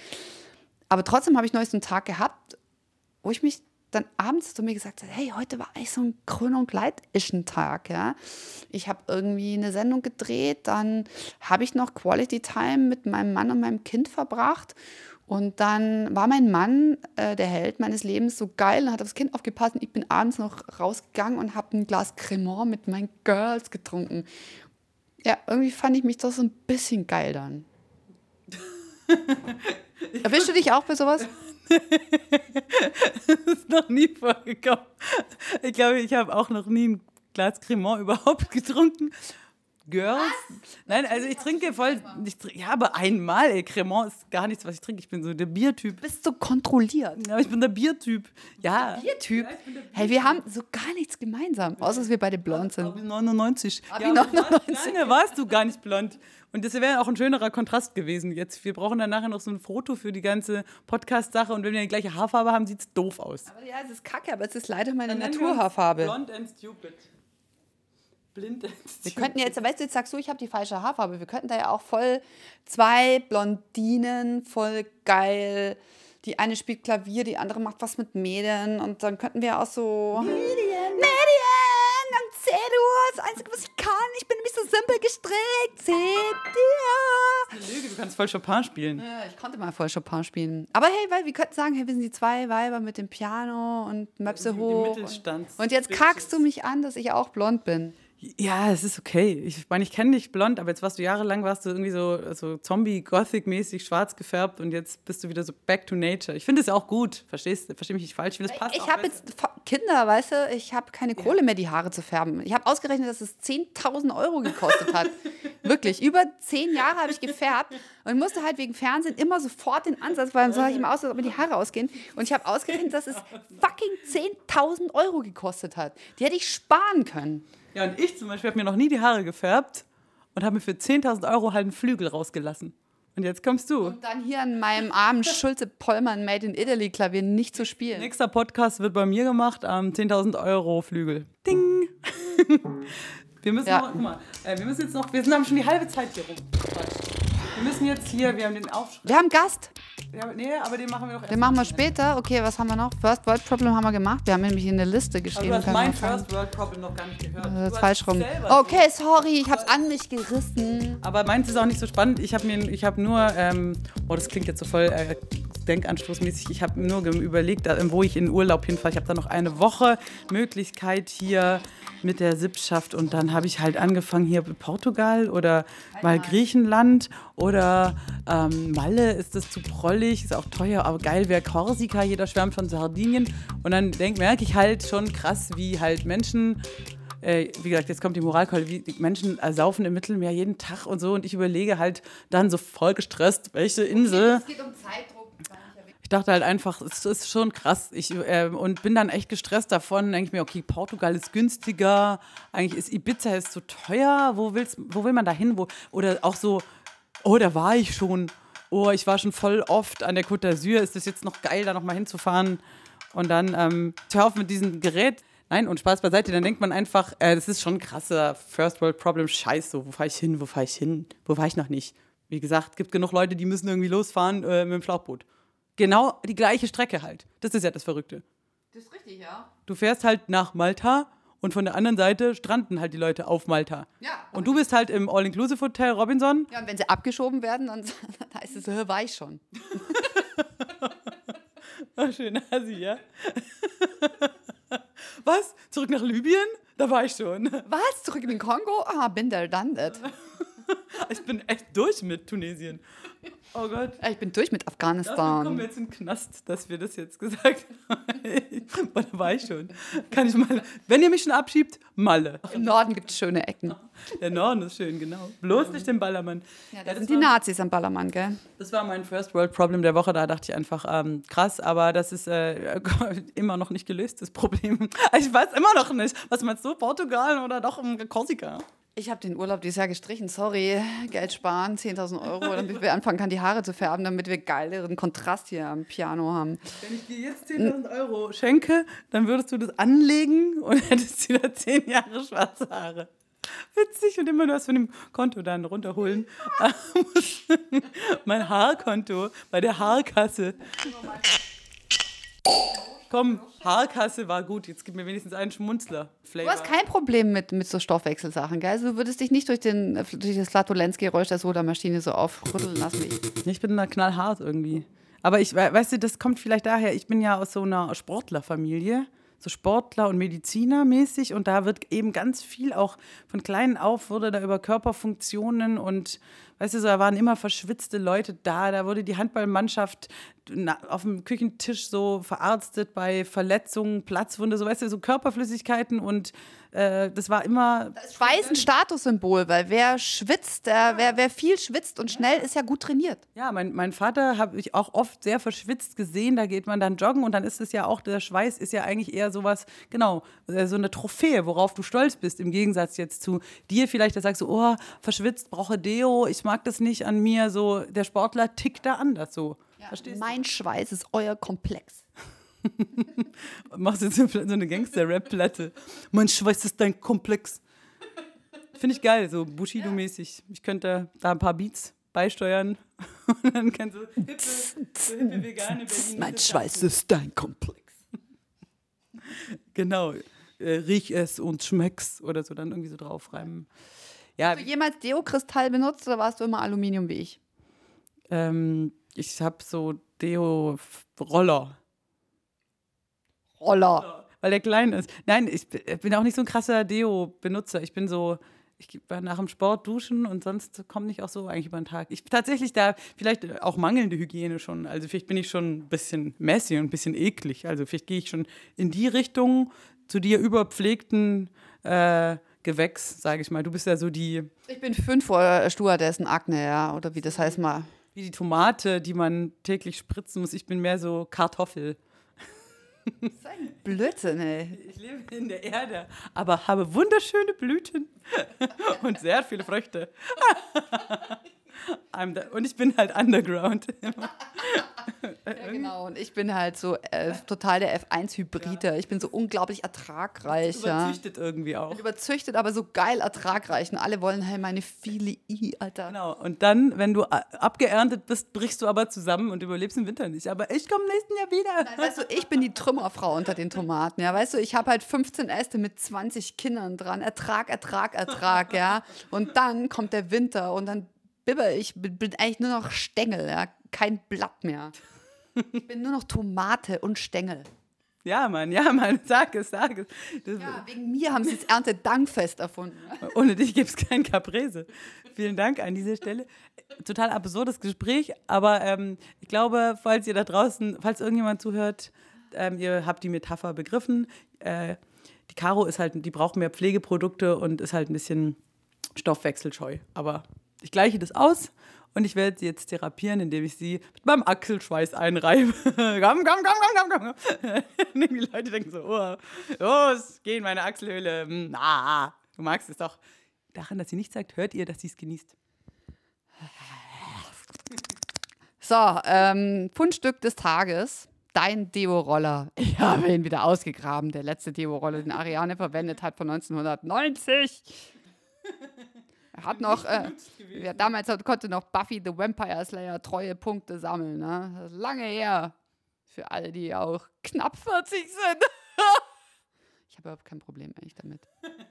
Aber trotzdem habe ich neulich so einen Tag gehabt, wo ich mich dann abends zu mir gesagt habe, hey, heute war eigentlich so ein Krönung Leidischen Tag, ja. Ich habe irgendwie eine Sendung gedreht, dann habe ich noch Quality Time mit meinem Mann und meinem Kind verbracht und dann war mein Mann, äh, der Held meines Lebens, so geil und hat aufs Kind aufgepasst. Und ich bin abends noch rausgegangen und habe ein Glas Cremant mit meinen Girls getrunken. Ja, irgendwie fand ich mich doch so ein bisschen geil dann. Erwischst du dich auch bei sowas? das ist noch nie vorgekommen. Ich glaube, ich habe auch noch nie ein Glas Cremant überhaupt getrunken. Girls. Was? Nein, also ich trinke voll. Ich trinke, ja, aber einmal, ey, Cremant ist gar nichts, was ich trinke. Ich bin so der Biertyp. Du bist so kontrolliert. Ja, ich bin der Biertyp. Ja. Der Biertyp? Ja, der hey, wir haben so gar nichts gemeinsam, außer dass wir beide blond sind. Abi 99. Abi ja, 99. Lange warst du gar nicht blond. Und das wäre auch ein schönerer Kontrast gewesen jetzt. Wir brauchen dann nachher noch so ein Foto für die ganze Podcast-Sache. Und wenn wir die gleiche Haarfarbe haben, sieht es doof aus. Aber ja, es ist kacke, aber es ist leider meine Naturhaarfarbe. Blond and stupid blind. Wir könnten jetzt, weißt du, jetzt sagst du, ich habe die falsche Haarfarbe. Wir könnten da ja auch voll zwei Blondinen, voll geil. Die eine spielt Klavier, die andere macht was mit Medien. Und dann könnten wir auch so. Medien! Medien! Dann C du, das Einzige, was ich kann. Ich bin nämlich so simpel gestrickt. C dir. Lüge, du kannst voll Chopin spielen. Ja, ich konnte mal voll Chopin spielen. Aber hey, weil wir könnten sagen, hey, wir sind die zwei Weiber mit dem Piano und Möpse hoch. Und, und jetzt kackst du mich an, dass ich auch blond bin. Ja, es ist okay. Ich meine, ich kenne dich blond, aber jetzt warst du jahrelang, warst du irgendwie so, so Zombie-Gothic-mäßig schwarz gefärbt und jetzt bist du wieder so back to nature. Ich finde es auch gut, verstehst du? Versteh mich nicht falsch, ich finde es passt Ich habe jetzt Kinder, weißt du, ich habe keine Kohle mehr, die Haare zu färben. Ich habe ausgerechnet, dass es 10.000 Euro gekostet hat. Wirklich, über zehn Jahre habe ich gefärbt und musste halt wegen Fernsehen immer sofort den Ansatz, weil dann sah ich immer aus, als ob mir die Haare ausgehen. Und ich habe ausgerechnet, dass es fucking 10.000 Euro gekostet hat. Die hätte ich sparen können. Ja, und ich zum Beispiel habe mir noch nie die Haare gefärbt und habe mir für 10.000 Euro halt einen Flügel rausgelassen. Und jetzt kommst du. Und dann hier an meinem armen Schulze-Pollmann Made in Italy Klavier nicht zu spielen. Nächster Podcast wird bei mir gemacht am 10.000 Euro Flügel. Ding! wir müssen Ja. noch, guck mal, äh, wir müssen jetzt noch, wir sind, haben schon die halbe Zeit hier rum. Wir müssen jetzt hier, wir haben den Aufschrift. Wir haben Gast. Ja, nee, aber den machen wir noch erst. Den machen wir später. Okay, was haben wir noch? First World Problem haben wir gemacht. Wir haben nämlich in der Liste geschrieben. du hast mein. First World Problem noch gar nicht gehört. Das Du ist falsch rum. Okay, sorry, ich hab's an mich gerissen. Aber meins ist auch nicht so spannend. Ich habe mir, ich habe nur, ähm, oh, das klingt jetzt so voll äh, denkanstoßmäßig. Ich habe nur überlegt, wo ich in Urlaub hinfahre. Ich habe da noch eine Woche Möglichkeit hier mit der Sippschaft und dann habe ich halt angefangen hier Portugal oder mal Griechenland oder ähm, Malle. Ist das zu prollig? Ist auch teuer, aber geil wäre Korsika. Jeder schwärmt von Sardinien und dann denk, merke ich halt schon krass, wie halt Menschen äh, wie gesagt, jetzt kommt die Moralkeule, wie die Menschen saufen im Mittelmeer jeden Tag und so und ich überlege halt dann so voll gestresst, welche Insel. geht um Zeitdruck. Ich dachte halt einfach, es ist schon krass. Ich, äh, und bin dann echt gestresst davon. Denke ich mir, okay, Portugal ist günstiger. Eigentlich ist Ibiza ist so teuer. Wo, willst, wo will man da hin? Oder auch so, oh, da war ich schon. Oh, ich war schon voll oft an der Côte d'Azur. Ist das jetzt noch geil, da nochmal hinzufahren? Und dann ähm, hör auf mit diesem Gerät. Nein, und Spaß beiseite, dann denkt man einfach, äh, das ist schon ein krasser First World Problem. Scheiße, so, wo fahre ich hin? Wo fahre ich hin? Wo fahre ich noch nicht? Wie gesagt, gibt genug Leute, die müssen irgendwie losfahren äh, mit dem Schlauchboot. Genau die gleiche Strecke halt. Das ist ja das Verrückte. Das ist richtig, ja. Du fährst halt nach Malta und von der anderen Seite stranden halt die Leute auf Malta. Ja. Und du bist halt im All-Inclusive-Hotel Robinson. Ja, und wenn sie abgeschoben werden, dann dann heißt es, äh, war ich schon. Oh, schön, Asi, ja. Was? Zurück nach Libyen? Da war ich schon. Was? Zurück in den Kongo? Ah, bin there, done that. Ich bin echt durch mit Tunesien. Oh Gott. Äh, Ich bin durch mit Dafür kommen wir Afghanistan. jetzt in den Knast, dass wir das jetzt gesagt haben. da war ich schon. Kann ich mal. Wenn ihr mich schon abschiebt, Malle. Im Norden gibt es schöne Ecken. Der Norden ist schön, genau. Bloß nicht den Ballermann. Ja, da das sind die war- Nazis am Ballermann, gell? Das war mein First World Problem der Woche. Da dachte ich einfach, ähm, krass, aber das ist äh, immer noch nicht gelöst, das Problem. Ich weiß immer noch nicht. Was meinst du, Portugal oder doch um Korsika? Ich habe den Urlaub dieses Jahr gestrichen, sorry. Geld sparen, 10.000 Euro, damit wir anfangen können, die Haare zu färben, damit wir geileren Kontrast hier am Piano haben. Wenn ich dir jetzt 10.000 Euro schenke, dann würdest du das anlegen und hättest wieder 10 Jahre schwarze Haare. Witzig und immer nur was von dem Konto dann runterholen. mein Haarkonto bei der Haarkasse. Komm, Haarkasse war gut. Jetzt gib mir wenigstens einen Schmunzler. Du hast kein Problem mit, mit so Stoffwechselsachen, gell? Also du würdest dich nicht durch, den, durch das Flatulenzgeräusch der Sodamaschine so aufrütteln lassen wie ich. Bin da knallhart irgendwie. Aber ich, we- weißt du, das kommt vielleicht daher, ich bin ja aus so einer Sportlerfamilie, so Sportler und Mediziner mäßig und da wird eben ganz viel auch von klein auf wurde da über Körperfunktionen und weißt du, so, da waren immer verschwitzte Leute da, da wurde die Handballmannschaft auf dem Küchentisch so verarztet bei Verletzungen, Platzwunde, so weißt du, so Körperflüssigkeiten und äh, das war immer Schweiß ein Statussymbol, weil wer schwitzt, der, wer, wer viel schwitzt und schnell ist ja gut trainiert. Ja, mein, mein Vater habe ich auch oft sehr verschwitzt gesehen. Da geht man dann joggen und dann ist es ja auch, der Schweiß ist ja eigentlich eher sowas, genau, äh, so eine Trophäe, worauf du stolz bist, im Gegensatz jetzt zu dir vielleicht, da sagst du, oh, verschwitzt, brauche Deo, ich mag das nicht an mir, so, der Sportler tickt da anders so. Verstehst Mein Schweiß ist euer Komplex. du? Machst jetzt so eine Gangster-Rap-Platte. Mein Schweiß ist dein Komplex. Finde ich geil, so Bushido-mäßig. Ich könnte da ein paar Beats beisteuern und dann kannst du hippe, so hippe vegane Berlin Mein Schweiß ist dein Komplex. Genau. Äh, riech es und schmeck's oder so dann irgendwie so draufreimen. Ja, Hast du jemals Deo-Kristall benutzt oder warst du immer Aluminium wie ich? ähm, ich habe so Deo-Roller, Roller. weil der klein ist. Nein, ich b- bin auch nicht so ein krasser Deo-Benutzer. Ich bin so, ich war nach dem Sport duschen und sonst komme ich auch so eigentlich über den Tag. Ich tatsächlich da vielleicht auch mangelnde Hygiene schon. Also vielleicht bin ich schon ein bisschen messy und ein bisschen eklig. Also vielleicht gehe ich schon in die Richtung zu dir überpflegten äh, Gewächs, sage ich mal. Du bist ja so die. Ich bin fünf vor Stewardessen Akne, ja, oder wie das heißt mal. Wie die Tomate, die man täglich spritzen muss. Ich bin mehr so Kartoffel. Das ist ein Blödsinn, ey. Ich lebe in der Erde, aber habe wunderschöne Blüten und sehr viele Früchte. und ich bin halt underground. Ja, genau. Und ich bin halt so äh, total der F1-Hybride. Ich bin so unglaublich ertragreich. Überzüchtet ja. irgendwie auch. Überzüchtet, aber so geil ertragreich. Und alle wollen halt meine viele I, Alter. Genau. Und dann, wenn du abgeerntet bist, brichst du aber zusammen und überlebst im Winter nicht. Aber ich komme nächsten Jahr wieder. Nein, weißt du, ich bin die Trümmerfrau unter den Tomaten. Ja, weißt du, ich habe halt 15 Äste mit 20 Kindern dran. Ertrag, Ertrag, Ertrag, ja. Und dann kommt der Winter und dann bibber ich, bin eigentlich nur noch Stängel, ja. Kein Blatt mehr. Ich bin nur noch Tomate und Stängel. Ja, Mann, ja, Mann, sag es, sag es. Das ja, wegen mir haben sie das Erntedankfest erfunden. Ohne dich gibt es kein Caprese. Vielen Dank an dieser Stelle. Total absurdes Gespräch, aber ähm, ich glaube, falls ihr da draußen, falls irgendjemand zuhört, ähm, ihr habt die Metapher begriffen. Äh, die Caro ist halt, die braucht mehr Pflegeprodukte und ist halt ein bisschen stoffwechselscheu. Aber ich gleiche das aus und ich werde sie jetzt therapieren, indem ich sie mit meinem Achselschweiß einreibe. komm, komm, komm, komm, komm, komm. die Leute denken so, oh, los, geh in meine Achselhöhle. Na, du magst es doch. Daran, dass sie nichts sagt, hört ihr, dass sie es genießt. So, ähm, Fundstück des Tages. Dein Deo-Roller. Ich habe ihn wieder ausgegraben. Der letzte Deo-Roller, den Ariane verwendet hat von 1990. Er hat noch, äh, ja, damals konnte noch Buffy the Vampire Slayer treue Punkte sammeln. Ne? Das ist lange her. Für alle, die auch knapp 40 sind. ich habe überhaupt kein Problem eigentlich damit.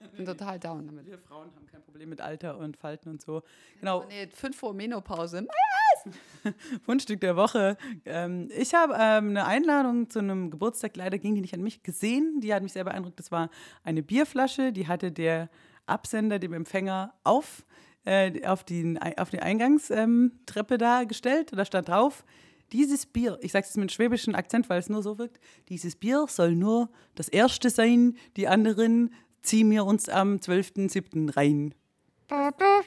Ich bin total down damit. Wir Frauen haben kein Problem mit Alter und Falten und so. Genau. Oh, nee, fünf vor Menopause. Fundstück der Woche. Ähm, ich habe ähm, eine Einladung zu einem Geburtstag, leider ging die nicht an mich, gesehen. Die hat mich sehr beeindruckt. Das war eine Bierflasche, die hatte der Absender dem Empfänger auf, äh, auf, die, auf die Eingangstreppe ähm, da gestellt. Da stand drauf, dieses Bier, ich sage es mit einem schwäbischen Akzent, weil es nur so wirkt, dieses Bier soll nur das erste sein, die anderen ziehen wir uns am 12.07. rein.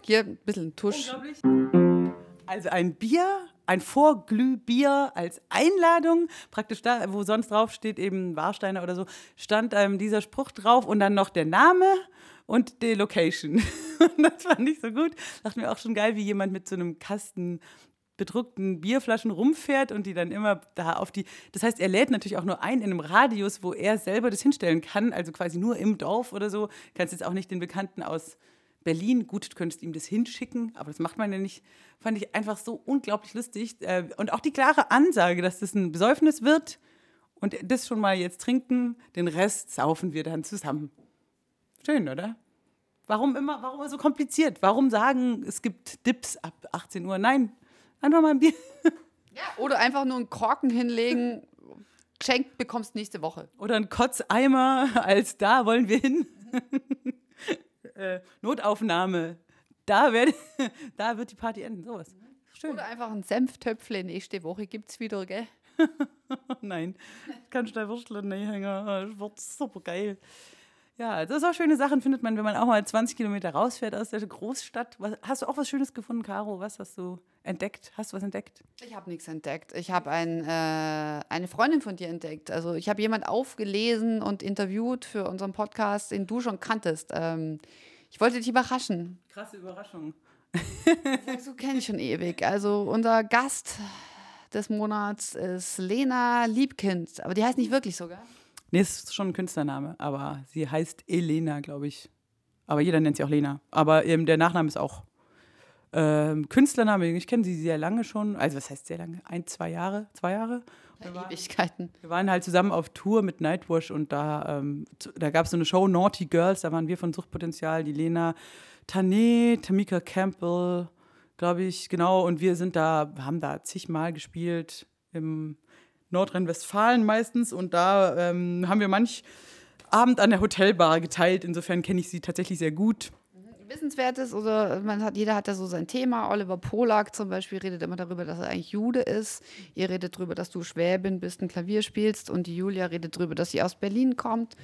Hier ein bisschen Tusch. Also ein Bier, ein Vorglühbier als Einladung, praktisch da, wo sonst drauf steht, eben Warsteiner oder so, stand ähm, dieser Spruch drauf und dann noch der Name und die Location. das fand ich so gut. Dachte mir auch schon geil, wie jemand mit so einem Kasten bedruckten Bierflaschen rumfährt und die dann immer da auf die. Das heißt, er lädt natürlich auch nur ein in einem Radius, wo er selber das hinstellen kann, also quasi nur im Dorf oder so. Kannst jetzt auch nicht den Bekannten aus Berlin, gut, du könntest ihm das hinschicken, aber das macht man ja nicht. Fand ich einfach so unglaublich lustig. Äh, und auch die klare Ansage, dass das ein Besäufnis wird und das schon mal jetzt trinken, den Rest saufen wir dann zusammen. Schön, oder? Warum immer, warum so kompliziert? Warum sagen, es gibt Dips ab 18 Uhr? Nein, einfach mal ein Bier. Ja, oder einfach nur einen Korken hinlegen, Schenk bekommst nächste Woche. Oder ein Kotzeimer, als da wollen wir hin. äh, Notaufnahme, da, werd, da wird die Party enden. Sowas. Schön. Oder einfach ein Senftöpfle, nächste Woche gibt es wieder, gell? Nein, kannst du da Würstle hängen. Das wird super geil. Ja, das auch schöne Sachen findet man, wenn man auch mal 20 Kilometer rausfährt aus der Großstadt. Was, hast du auch was Schönes gefunden, Caro? Was hast du entdeckt? Hast du was entdeckt? Ich habe nichts entdeckt. Ich habe ein, äh, eine Freundin von dir entdeckt. Also ich habe jemand aufgelesen und interviewt für unseren Podcast, den du schon kanntest. Ähm, ich wollte dich überraschen. Krasse Überraschung. so kenne ich schon ewig. Also unser Gast des Monats ist Lena Liebkind. Aber die heißt nicht wirklich so, gell? Nee, ist schon ein Künstlername, aber sie heißt Elena, glaube ich. Aber jeder nennt sie auch Lena. Aber ähm, der Nachname ist auch ähm, Künstlername. Ich kenne sie sehr lange schon. Also, was heißt sehr lange? Ein, zwei Jahre? Zwei Jahre? Wir waren, Ewigkeiten. Wir waren halt zusammen auf Tour mit Nightwash und da, ähm, da gab es so eine Show, Naughty Girls. Da waren wir von Suchtpotenzial, die Lena Tané, Tamika Campbell, glaube ich, genau. Und wir sind da, haben da zigmal gespielt im Nordrhein-Westfalen meistens und da ähm, haben wir manch Abend an der Hotelbar geteilt. Insofern kenne ich sie tatsächlich sehr gut. Wissenswertes oder man hat, jeder hat ja so sein Thema. Oliver Polak zum Beispiel redet immer darüber, dass er eigentlich Jude ist. Ihr redet darüber, dass du Schwäbin bist, ein Klavier spielst und die Julia redet darüber, dass sie aus Berlin kommt.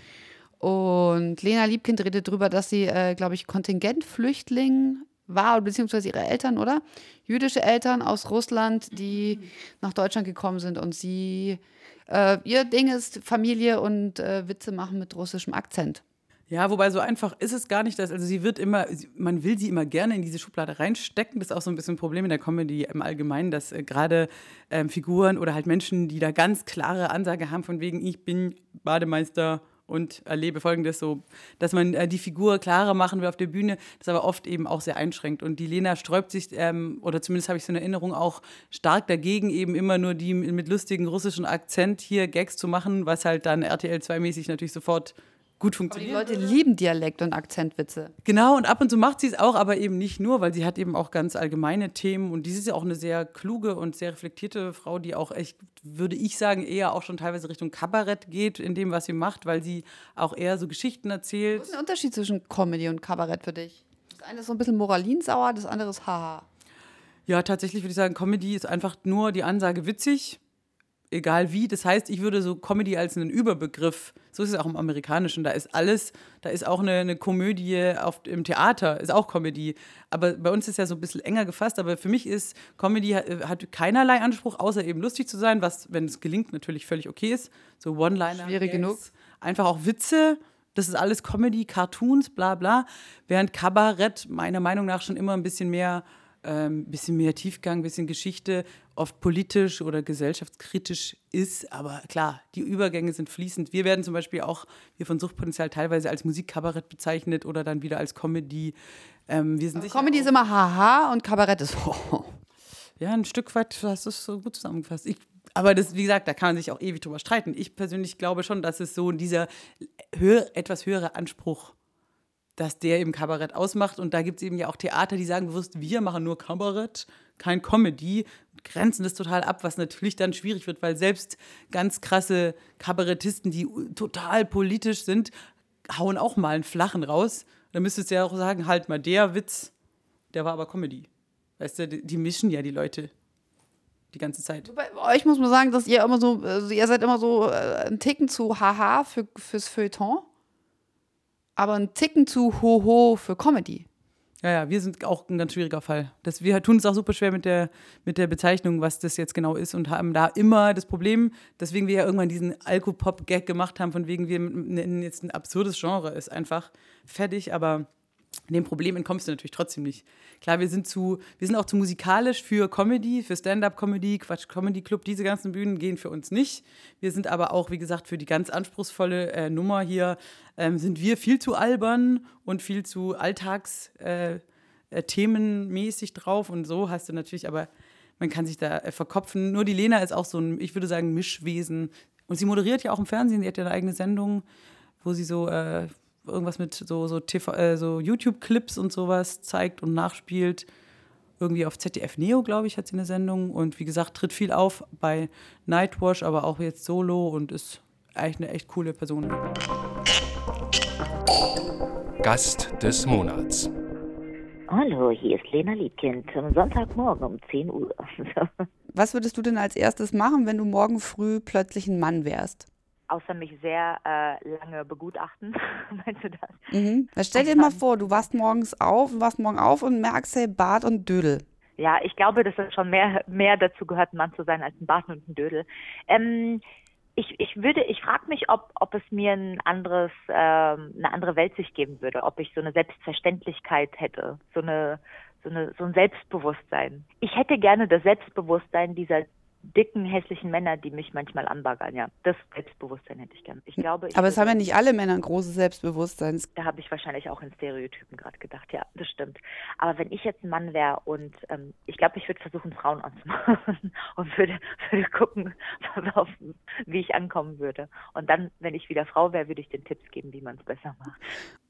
Und Lena Liebkind redet darüber, dass sie, äh, glaube ich, Kontingentflüchtling war, beziehungsweise ihre Eltern, oder? Jüdische Eltern aus Russland, die nach Deutschland gekommen sind und sie, äh, ihr Ding ist Familie und äh, Witze machen mit russischem Akzent. Ja, wobei so einfach ist es gar nicht, dass, also sie wird immer, man will sie immer gerne in diese Schublade reinstecken. Das ist auch so ein bisschen ein Problem in der Comedy im Allgemeinen, dass äh, gerade ähm, Figuren oder halt Menschen, die da ganz klare Ansage haben, von wegen, ich bin Bademeister und erlebe folgendes so, dass man äh, die Figur klarer machen will auf der Bühne, das aber oft eben auch sehr einschränkt. Und die Lena sträubt sich, ähm, oder zumindest habe ich so eine Erinnerung, auch stark dagegen, eben immer nur die mit lustigen russischen Akzent hier Gags zu machen, was halt dann RTL 2-mäßig natürlich sofort gut funktioniert. Aber die Leute lieben Dialekt- und Akzentwitze. Genau, und ab und zu macht sie es auch, aber eben nicht nur, weil sie hat eben auch ganz allgemeine Themen und sie ist ja auch eine sehr kluge und sehr reflektierte Frau, die auch echt, würde ich sagen, eher auch schon teilweise Richtung Kabarett geht in dem, was sie macht, weil sie auch eher so Geschichten erzählt. Was ist der Unterschied zwischen Comedy und Kabarett für dich? Das eine ist so ein bisschen moralinsauer, das andere ist haha. Ja, tatsächlich würde ich sagen, Comedy ist einfach nur die Ansage witzig egal wie. Das heißt, ich würde so Comedy als einen Überbegriff, so ist es auch im Amerikanischen, da ist alles, da ist auch eine, eine Komödie auf, im Theater, ist auch Comedy. Aber bei uns ist ja so ein bisschen enger gefasst, aber für mich ist Comedy hat, hat keinerlei Anspruch, außer eben lustig zu sein, was, wenn es gelingt, natürlich völlig okay ist. So One-Liner. Schwierig genug. Einfach auch Witze. Das ist alles Comedy, Cartoons, bla bla. Während Kabarett meiner Meinung nach schon immer ein bisschen mehr ähm, bisschen mehr Tiefgang, ein bisschen Geschichte, oft politisch oder gesellschaftskritisch ist. Aber klar, die Übergänge sind fließend. Wir werden zum Beispiel auch, wir von Suchtpotenzial teilweise als Musikkabarett bezeichnet oder dann wieder als Comedy. Ähm, wir sind Comedy ist immer haha und Kabarett ist. Ja, ein Stück weit hast du es so gut zusammengefasst. Ich, aber das, wie gesagt, da kann man sich auch ewig drüber streiten. Ich persönlich glaube schon, dass es so dieser höher, etwas höhere Anspruch dass der eben Kabarett ausmacht. Und da gibt es eben ja auch Theater, die sagen bewusst, wir machen nur Kabarett, kein Comedy, grenzen das total ab, was natürlich dann schwierig wird, weil selbst ganz krasse Kabarettisten, die total politisch sind, hauen auch mal einen flachen raus. Da müsstest du ja auch sagen, halt mal, der Witz, der war aber Comedy. Weißt du, die, mischen ja die Leute die ganze Zeit. Bei euch muss man sagen, dass ihr immer so, also ihr seid immer so äh, ein Ticken zu haha für, fürs Feuilleton aber ein Ticken zu hoho für Comedy. Ja, ja, wir sind auch ein ganz schwieriger Fall. Das, wir tun es auch super schwer mit der, mit der Bezeichnung, was das jetzt genau ist und haben da immer das Problem, deswegen wir ja irgendwann diesen Alkopop-Gag gemacht haben, von wegen wir nennen jetzt ein absurdes Genre, ist einfach fertig, aber dem Problem entkommst du natürlich trotzdem nicht. Klar, wir sind zu, wir sind auch zu musikalisch für Comedy, für Stand-up-Comedy, Quatsch, Comedy Club, diese ganzen Bühnen gehen für uns nicht. Wir sind aber auch, wie gesagt, für die ganz anspruchsvolle äh, Nummer hier, ähm, sind wir viel zu albern und viel zu alltagsthemenmäßig äh, äh, drauf. Und so hast du natürlich, aber man kann sich da äh, verkopfen. Nur die Lena ist auch so ein, ich würde sagen, Mischwesen. Und sie moderiert ja auch im Fernsehen, sie hat ja eine eigene Sendung, wo sie so äh, irgendwas mit so, so, äh, so YouTube-Clips und sowas zeigt und nachspielt. Irgendwie auf ZDF Neo, glaube ich, hat sie eine Sendung. Und wie gesagt, tritt viel auf bei Nightwash, aber auch jetzt solo und ist eigentlich eine echt coole Person. Gast des Monats. Hallo, hier ist Lena Liebkind am Sonntagmorgen um 10 Uhr. Was würdest du denn als erstes machen, wenn du morgen früh plötzlich ein Mann wärst? Außer mich sehr äh, lange begutachten. Meinst du das? Mhm. stell dir mal vor, du wachst morgens auf, wachst morgen auf und merkst, hey, Bart und Dödel. Ja, ich glaube, dass es schon mehr, mehr dazu gehört, ein Mann zu sein als ein Bart und ein Dödel. Ähm, ich, ich würde, ich frage mich, ob, ob es mir ein anderes, ähm, eine andere Weltsicht geben würde, ob ich so eine Selbstverständlichkeit hätte, so eine, so eine, so ein Selbstbewusstsein. Ich hätte gerne das Selbstbewusstsein dieser dicken, hässlichen Männer, die mich manchmal anbaggern, ja. Das Selbstbewusstsein hätte ich gern. Ich glaube, ich Aber es haben ja nicht alle Männer ein großes Selbstbewusstsein. Da habe ich wahrscheinlich auch in Stereotypen gerade gedacht, ja, das stimmt. Aber wenn ich jetzt ein Mann wäre und ähm, ich glaube, ich würde versuchen, Frauen anzumachen und würde, würde gucken, wie ich ankommen würde. Und dann, wenn ich wieder Frau wäre, würde ich den Tipps geben, wie man es besser macht.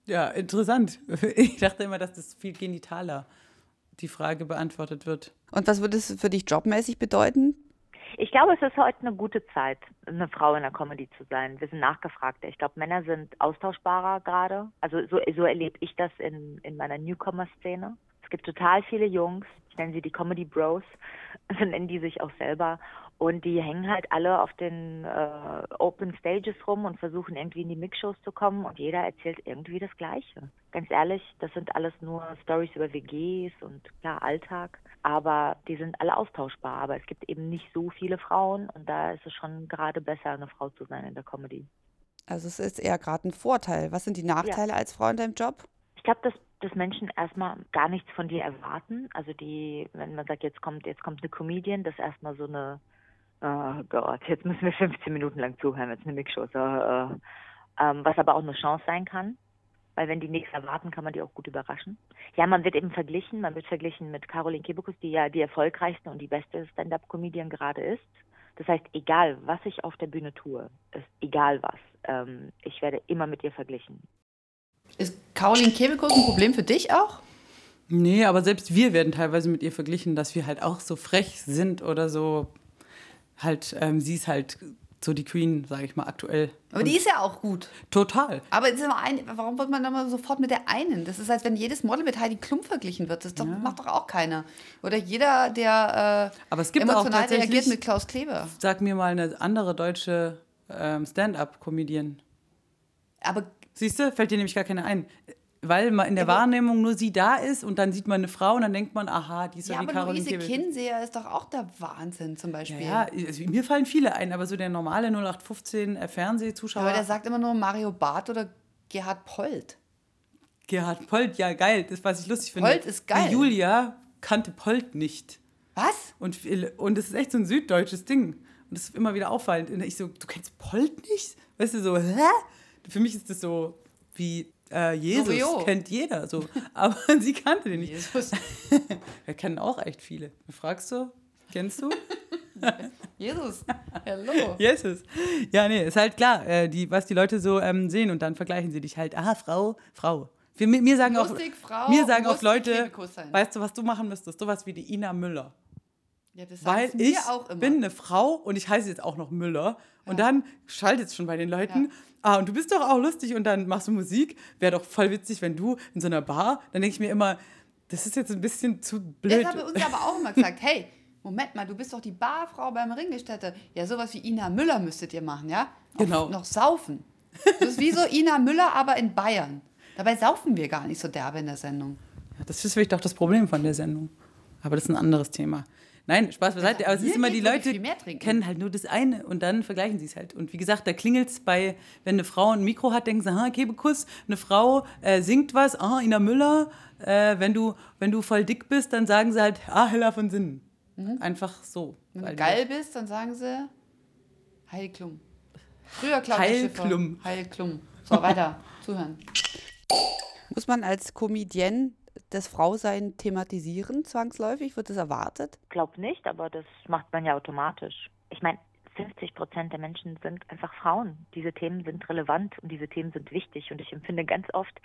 Ja, interessant. Ich dachte immer, dass das viel genitaler die Frage beantwortet wird. Und was würde es für dich jobmäßig bedeuten? Ich glaube, es ist heute eine gute Zeit, eine Frau in der Comedy zu sein. Wir sind nachgefragter. Ich glaube, Männer sind austauschbarer gerade. Also so, so erlebe ich das in, in meiner Newcomer-Szene. Es gibt total viele Jungs, ich nenne sie die Comedy Bros, so nennen die sich auch selber. Und die hängen halt alle auf den äh, Open Stages rum und versuchen irgendwie in die Mixshows zu kommen und jeder erzählt irgendwie das Gleiche. Ganz ehrlich, das sind alles nur Stories über WGs und klar Alltag, aber die sind alle austauschbar. Aber es gibt eben nicht so viele Frauen und da ist es schon gerade besser, eine Frau zu sein in der Comedy. Also es ist eher gerade ein Vorteil. Was sind die Nachteile ja. als Frau in deinem Job? Ich glaube, dass dass Menschen erstmal gar nichts von dir erwarten. Also die, wenn man sagt, jetzt kommt, jetzt kommt eine Comedian, das erstmal so eine oh Gott, jetzt müssen wir 15 Minuten lang zuhören, jetzt eine Mixshow. So, äh, ähm, was aber auch eine Chance sein kann, weil wenn die nichts erwarten, kann man die auch gut überraschen. Ja, man wird eben verglichen, man wird verglichen mit Caroline Kebekus, die ja die erfolgreichste und die beste Stand-up-Comedian gerade ist. Das heißt, egal was ich auf der Bühne tue, ist egal was, ähm, ich werde immer mit ihr verglichen. Ist Caroline Kebekus ein Problem für dich auch? Nee, aber selbst wir werden teilweise mit ihr verglichen, dass wir halt auch so frech sind oder so halt, ähm, sie ist halt so die Queen, sage ich mal, aktuell. Aber die ist ja auch gut. Total. Aber ein, warum wird man dann mal sofort mit der einen? Das ist, als wenn jedes Model mit Heidi Klum verglichen wird. Das doch, ja. macht doch auch keiner. Oder jeder, der äh, Aber es gibt emotional auch reagiert mit Klaus Kleber. Sag mir mal eine andere deutsche ähm, Stand-up-Comedian. Aber Siehst du, fällt dir nämlich gar keine ein weil man in der ja, Wahrnehmung nur sie da ist und dann sieht man eine Frau und dann denkt man, aha, die ist ja, ja die Caroline Luise Kinseher ist doch auch der Wahnsinn zum Beispiel. Ja, ja also mir fallen viele ein, aber so der normale 0815 äh, Fernsehzuschauer. Aber der sagt immer nur Mario Barth oder Gerhard Polt. Gerhard Polt, ja geil, das was ich lustig finde. Polt ist geil. Die Julia kannte Polt nicht. Was? Und, und das ist echt so ein süddeutsches Ding. Und das ist immer wieder auffallend. Und ich so, du kennst Polt nicht? Weißt du, so, hä? Für mich ist das so wie äh, Jesus Loriot. kennt jeder so, aber sie kannte den nicht. Jesus. Wir kennen auch echt viele. Fragst du, kennst du? Jesus, hallo. Jesus. Ja, nee, ist halt klar, äh, die, was die Leute so ähm, sehen und dann vergleichen sie dich halt, ah, Frau, Frau. Mir, mir sagen lustig, auch, Frau, mir sagen auch Leute, weißt du, was du machen müsstest? Sowas wie die Ina Müller. Ja, das Weil ich bin eine Frau und ich heiße jetzt auch noch Müller. Ja. Und dann schaltet es schon bei den Leuten. Ja ah, und du bist doch auch lustig und dann machst du Musik. Wäre doch voll witzig, wenn du in so einer Bar, dann denke ich mir immer, das ist jetzt ein bisschen zu blöd. Das haben wir uns aber auch immer gesagt, hey, Moment mal, du bist doch die Barfrau beim Ringgestätte. Ja, sowas wie Ina Müller müsstet ihr machen, ja? Auf genau. Noch saufen. Das ist wie so Ina Müller, aber in Bayern. Dabei saufen wir gar nicht so derbe in der Sendung. Ja, das ist vielleicht auch das Problem von der Sendung. Aber das ist ein anderes Thema. Nein, Spaß beiseite. Aber es ist immer, die Leute kennen halt nur das eine und dann vergleichen sie es halt. Und wie gesagt, da klingelt es bei, wenn eine Frau ein Mikro hat, denken sie, ah, Kebekuss, eine Frau äh, singt was, ah, Ina Müller. Äh, wenn, du, wenn du voll dick bist, dann sagen sie halt, ah, Hella von Sinnen. Mhm. Einfach so. Wenn du geil bist, dann sagen sie Heil Klum. Früher Claudia Heil Klum. Heil Klum. So, weiter. Zuhören. Muss man als Comedienne das Frausein thematisieren, zwangsläufig? Wird das erwartet? Ich glaube nicht, aber das macht man ja automatisch. Ich meine, 50 Prozent der Menschen sind einfach Frauen. Diese Themen sind relevant und diese Themen sind wichtig. Und ich empfinde ganz oft,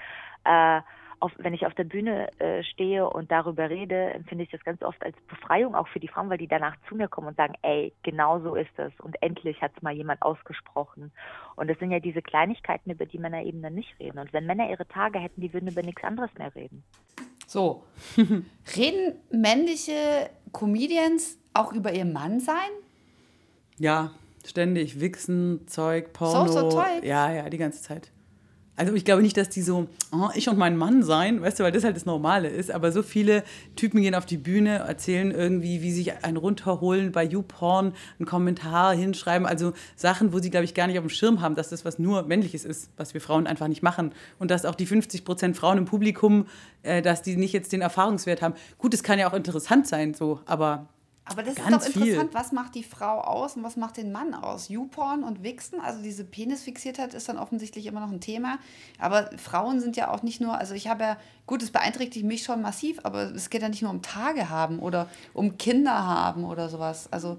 äh, auf, wenn ich auf der Bühne äh, stehe und darüber rede, empfinde ich das ganz oft als Befreiung auch für die Frauen, weil die danach zu mir kommen und sagen, ey, genau so ist es. Und endlich hat es mal jemand ausgesprochen. Und das sind ja diese Kleinigkeiten, über die Männer eben dann nicht reden. Und wenn Männer ihre Tage hätten, die würden über nichts anderes mehr reden. So. reden männliche Comedians auch über ihr Mann sein? Ja, ständig. Wichsen, Zeug, Porno. So, so Zeug? Ja, ja, die ganze Zeit. Also ich glaube nicht, dass die so, oh, ich und mein Mann sein, weißt du, weil das halt das Normale ist. Aber so viele Typen gehen auf die Bühne, erzählen irgendwie, wie sich einen runterholen bei YouPorn, einen Kommentar hinschreiben. Also Sachen, wo sie, glaube ich, gar nicht auf dem Schirm haben, dass das was nur Männliches ist, was wir Frauen einfach nicht machen. Und dass auch die 50 Prozent Frauen im Publikum, äh, dass die nicht jetzt den Erfahrungswert haben. Gut, es kann ja auch interessant sein, so, aber aber das Ganz ist doch interessant, viel. was macht die Frau aus und was macht den Mann aus? YouPorn und Wichsen, also diese Penisfixiertheit ist dann offensichtlich immer noch ein Thema. Aber Frauen sind ja auch nicht nur, also ich habe ja, gut, es beeinträchtigt mich schon massiv, aber es geht ja nicht nur um Tage haben oder um Kinder haben oder sowas. Also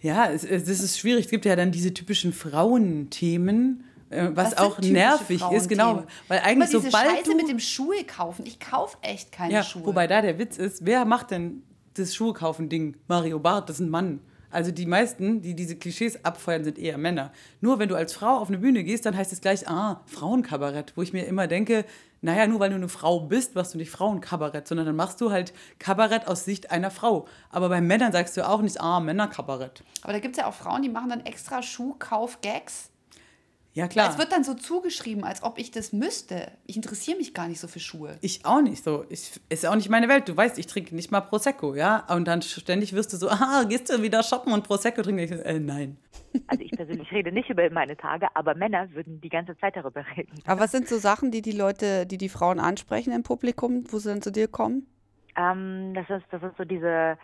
ja, es, es, das ist schwierig. Es gibt ja dann diese typischen Frauenthemen. Äh, was, was auch nervig ist, genau. Weil eigentlich Aber diese sobald Scheiße du, mit dem Schuhe kaufen, ich kaufe echt keine ja, Schuhe. Wobei da der Witz ist, wer macht denn das Schuhe kaufen Ding, Mario Barth, das ist ein Mann. Also die meisten, die diese Klischees abfeuern, sind eher Männer. Nur wenn du als Frau auf eine Bühne gehst, dann heißt es gleich, ah, Frauenkabarett, wo ich mir immer denke, naja, nur weil du eine Frau bist, machst du nicht Frauenkabarett, sondern dann machst du halt Kabarett aus Sicht einer Frau. Aber bei Männern sagst du auch nicht, ah, Männerkabarett. Aber da gibt es ja auch Frauen, die machen dann extra Schuhkauf-Gags. Ja, klar. Es wird dann so zugeschrieben, als ob ich das müsste. Ich interessiere mich gar nicht so für Schuhe. Ich auch nicht so. Ich, ist auch nicht meine Welt. Du weißt, ich trinke nicht mal Prosecco, ja? Und dann ständig wirst du so, ah, gehst du wieder shoppen und Prosecco trinken? Ich, äh, nein. Also ich persönlich rede nicht über meine Tage, aber Männer würden die ganze Zeit darüber reden. Aber was sind so Sachen, die die Leute, die die Frauen ansprechen im Publikum, wo sie dann zu dir kommen? Ähm, das, ist, das ist so diese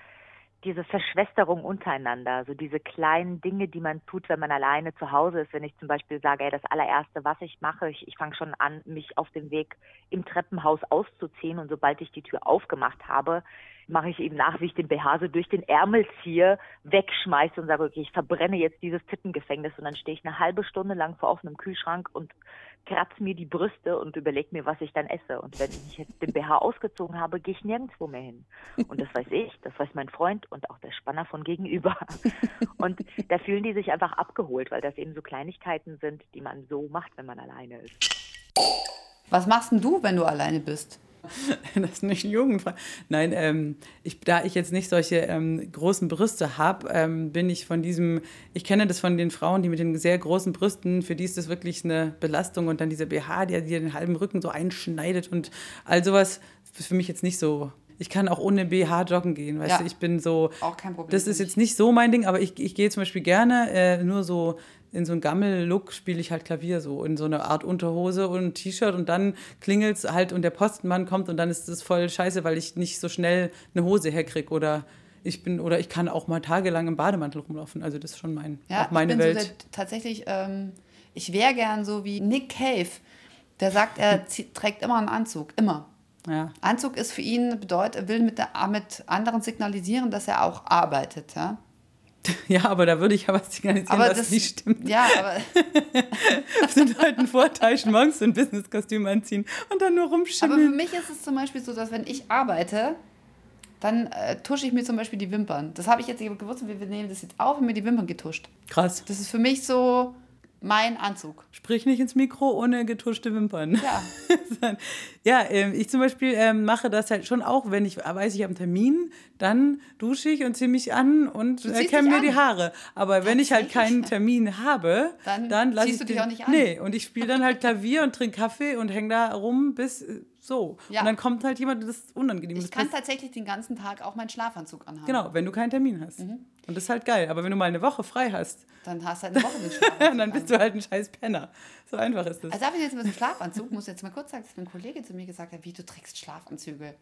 diese Verschwesterung untereinander, so diese kleinen Dinge, die man tut, wenn man alleine zu Hause ist. Wenn ich zum Beispiel sage, ey, das allererste, was ich mache, ich, ich fange schon an, mich auf dem Weg im Treppenhaus auszuziehen und sobald ich die Tür aufgemacht habe, mache ich eben nach, wie ich den BH so durch den Ärmel ziehe, wegschmeiße und sage, okay, ich verbrenne jetzt dieses Tittengefängnis und dann stehe ich eine halbe Stunde lang vor offenem Kühlschrank und kratze mir die Brüste und überlege mir, was ich dann esse. Und wenn ich jetzt den BH ausgezogen habe, gehe ich nirgendwo mehr hin. Und das weiß ich, das weiß mein Freund und auch der Spanner von gegenüber. Und da fühlen die sich einfach abgeholt, weil das eben so Kleinigkeiten sind, die man so macht, wenn man alleine ist. Was machst denn du, wenn du alleine bist? das ist nicht jugendfrei. Nein, ähm, ich, da ich jetzt nicht solche ähm, großen Brüste habe, ähm, bin ich von diesem, ich kenne das von den Frauen, die mit den sehr großen Brüsten, für die ist das wirklich eine Belastung und dann dieser BH, der dir den halben Rücken so einschneidet und all sowas, ist für mich jetzt nicht so ich kann auch ohne BH joggen gehen, weißt ja. du, ich bin so. Auch kein Problem. Das ist jetzt nicht so mein Ding, aber ich, ich gehe zum Beispiel gerne äh, nur so in so einem Gammel-Look spiele ich halt Klavier so in so eine Art Unterhose und T-Shirt und dann klingelt es halt und der Postenmann kommt und dann ist das voll scheiße, weil ich nicht so schnell eine Hose herkriege oder ich bin oder ich kann auch mal tagelang im Bademantel rumlaufen. Also das ist schon mein, ja, auch meine ich bin Welt. So der, tatsächlich, ähm, ich wäre gern so wie Nick Cave. Der sagt, er zieht, trägt immer einen Anzug, immer. Ja. Anzug ist für ihn bedeutet, er will mit, der, mit anderen signalisieren, dass er auch arbeitet. Ja? Ja, aber da würde ich aber signalisieren, aber was das, nicht stimmt. Ja, aber. sind halt ein Vorteil, morgens so ein Businesskostüm anziehen und dann nur rumschimmeln. Aber für mich ist es zum Beispiel so, dass wenn ich arbeite, dann äh, tusche ich mir zum Beispiel die Wimpern. Das habe ich jetzt gewusst, wir nehmen das jetzt auf und mir die Wimpern getuscht. Krass. Das ist für mich so mein Anzug. Sprich nicht ins Mikro ohne getuschte Wimpern. Ja. ja, äh, ich zum Beispiel äh, mache das halt schon auch, wenn ich weiß, ich habe einen Termin, dann dusche ich und ziehe mich an und äh, kämme mir an. die Haare. Aber wenn ich halt keinen Termin habe, dann, dann lasse ich du dich auch nicht an. Nee, und ich spiele dann halt Klavier und trinke Kaffee und hänge da rum bis äh, so. Ja. Und dann kommt halt jemand, das ist unangenehm. Ich kann tatsächlich den ganzen Tag auch meinen Schlafanzug anhaben. Genau, wenn du keinen Termin hast. Mhm. Und das ist halt geil. Aber wenn du mal eine Woche frei hast, dann hast du halt eine Woche den Schlafanzug. dann bist du halt ein scheiß Penner. So einfach ist das. Also darf ich jetzt mit dem Schlafanzug, muss jetzt mal kurz sagen, dass mein Kollege zu mir gesagt hat, wie du trägst Schlafanzüge.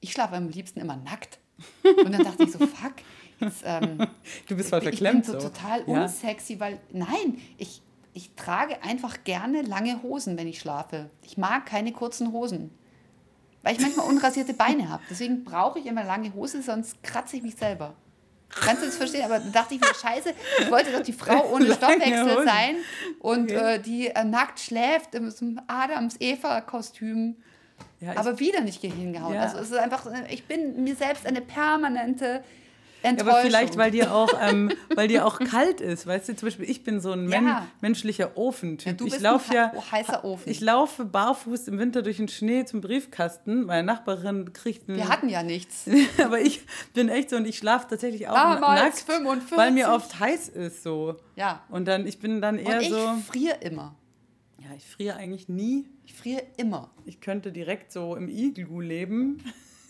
Ich schlafe am liebsten immer nackt. Und dann dachte ich so, fuck. Jetzt, ähm, du bist voll verklemmt. Ich bin so, total unsexy, ja? weil nein, ich, ich trage einfach gerne lange Hosen, wenn ich schlafe. Ich mag keine kurzen Hosen weil ich manchmal unrasierte Beine habe. Deswegen brauche ich immer lange Hose, sonst kratze ich mich selber. Kannst du das verstehen? Aber da dachte ich mir, scheiße, ich wollte doch die Frau ohne Stoffwechsel sein und okay. äh, die äh, nackt schläft im Adams-Eva-Kostüm. Ja, aber wieder nicht hingehauen. Ja. Also es ist einfach, ich bin mir selbst eine permanente Enttäuschung. aber vielleicht, weil dir auch, ähm, weil dir auch kalt ist, weißt du, zum Beispiel ich bin so ein ja. men menschlicher Ofentyp. Ja, du bist ich laufe ja, heißer Ofen. Ich laufe barfuß im Winter durch den Schnee zum Briefkasten. Meine Nachbarin kriegt einen, Wir hatten ja nichts. aber ich bin echt so und ich schlafe tatsächlich auch Damals nackt, 45. weil mir oft heiß ist so. Ja. Und dann ich bin dann eher und ich so. Ich friere immer. Ja, ich friere eigentlich nie. Ich friere immer. Ich könnte direkt so im Iglu leben.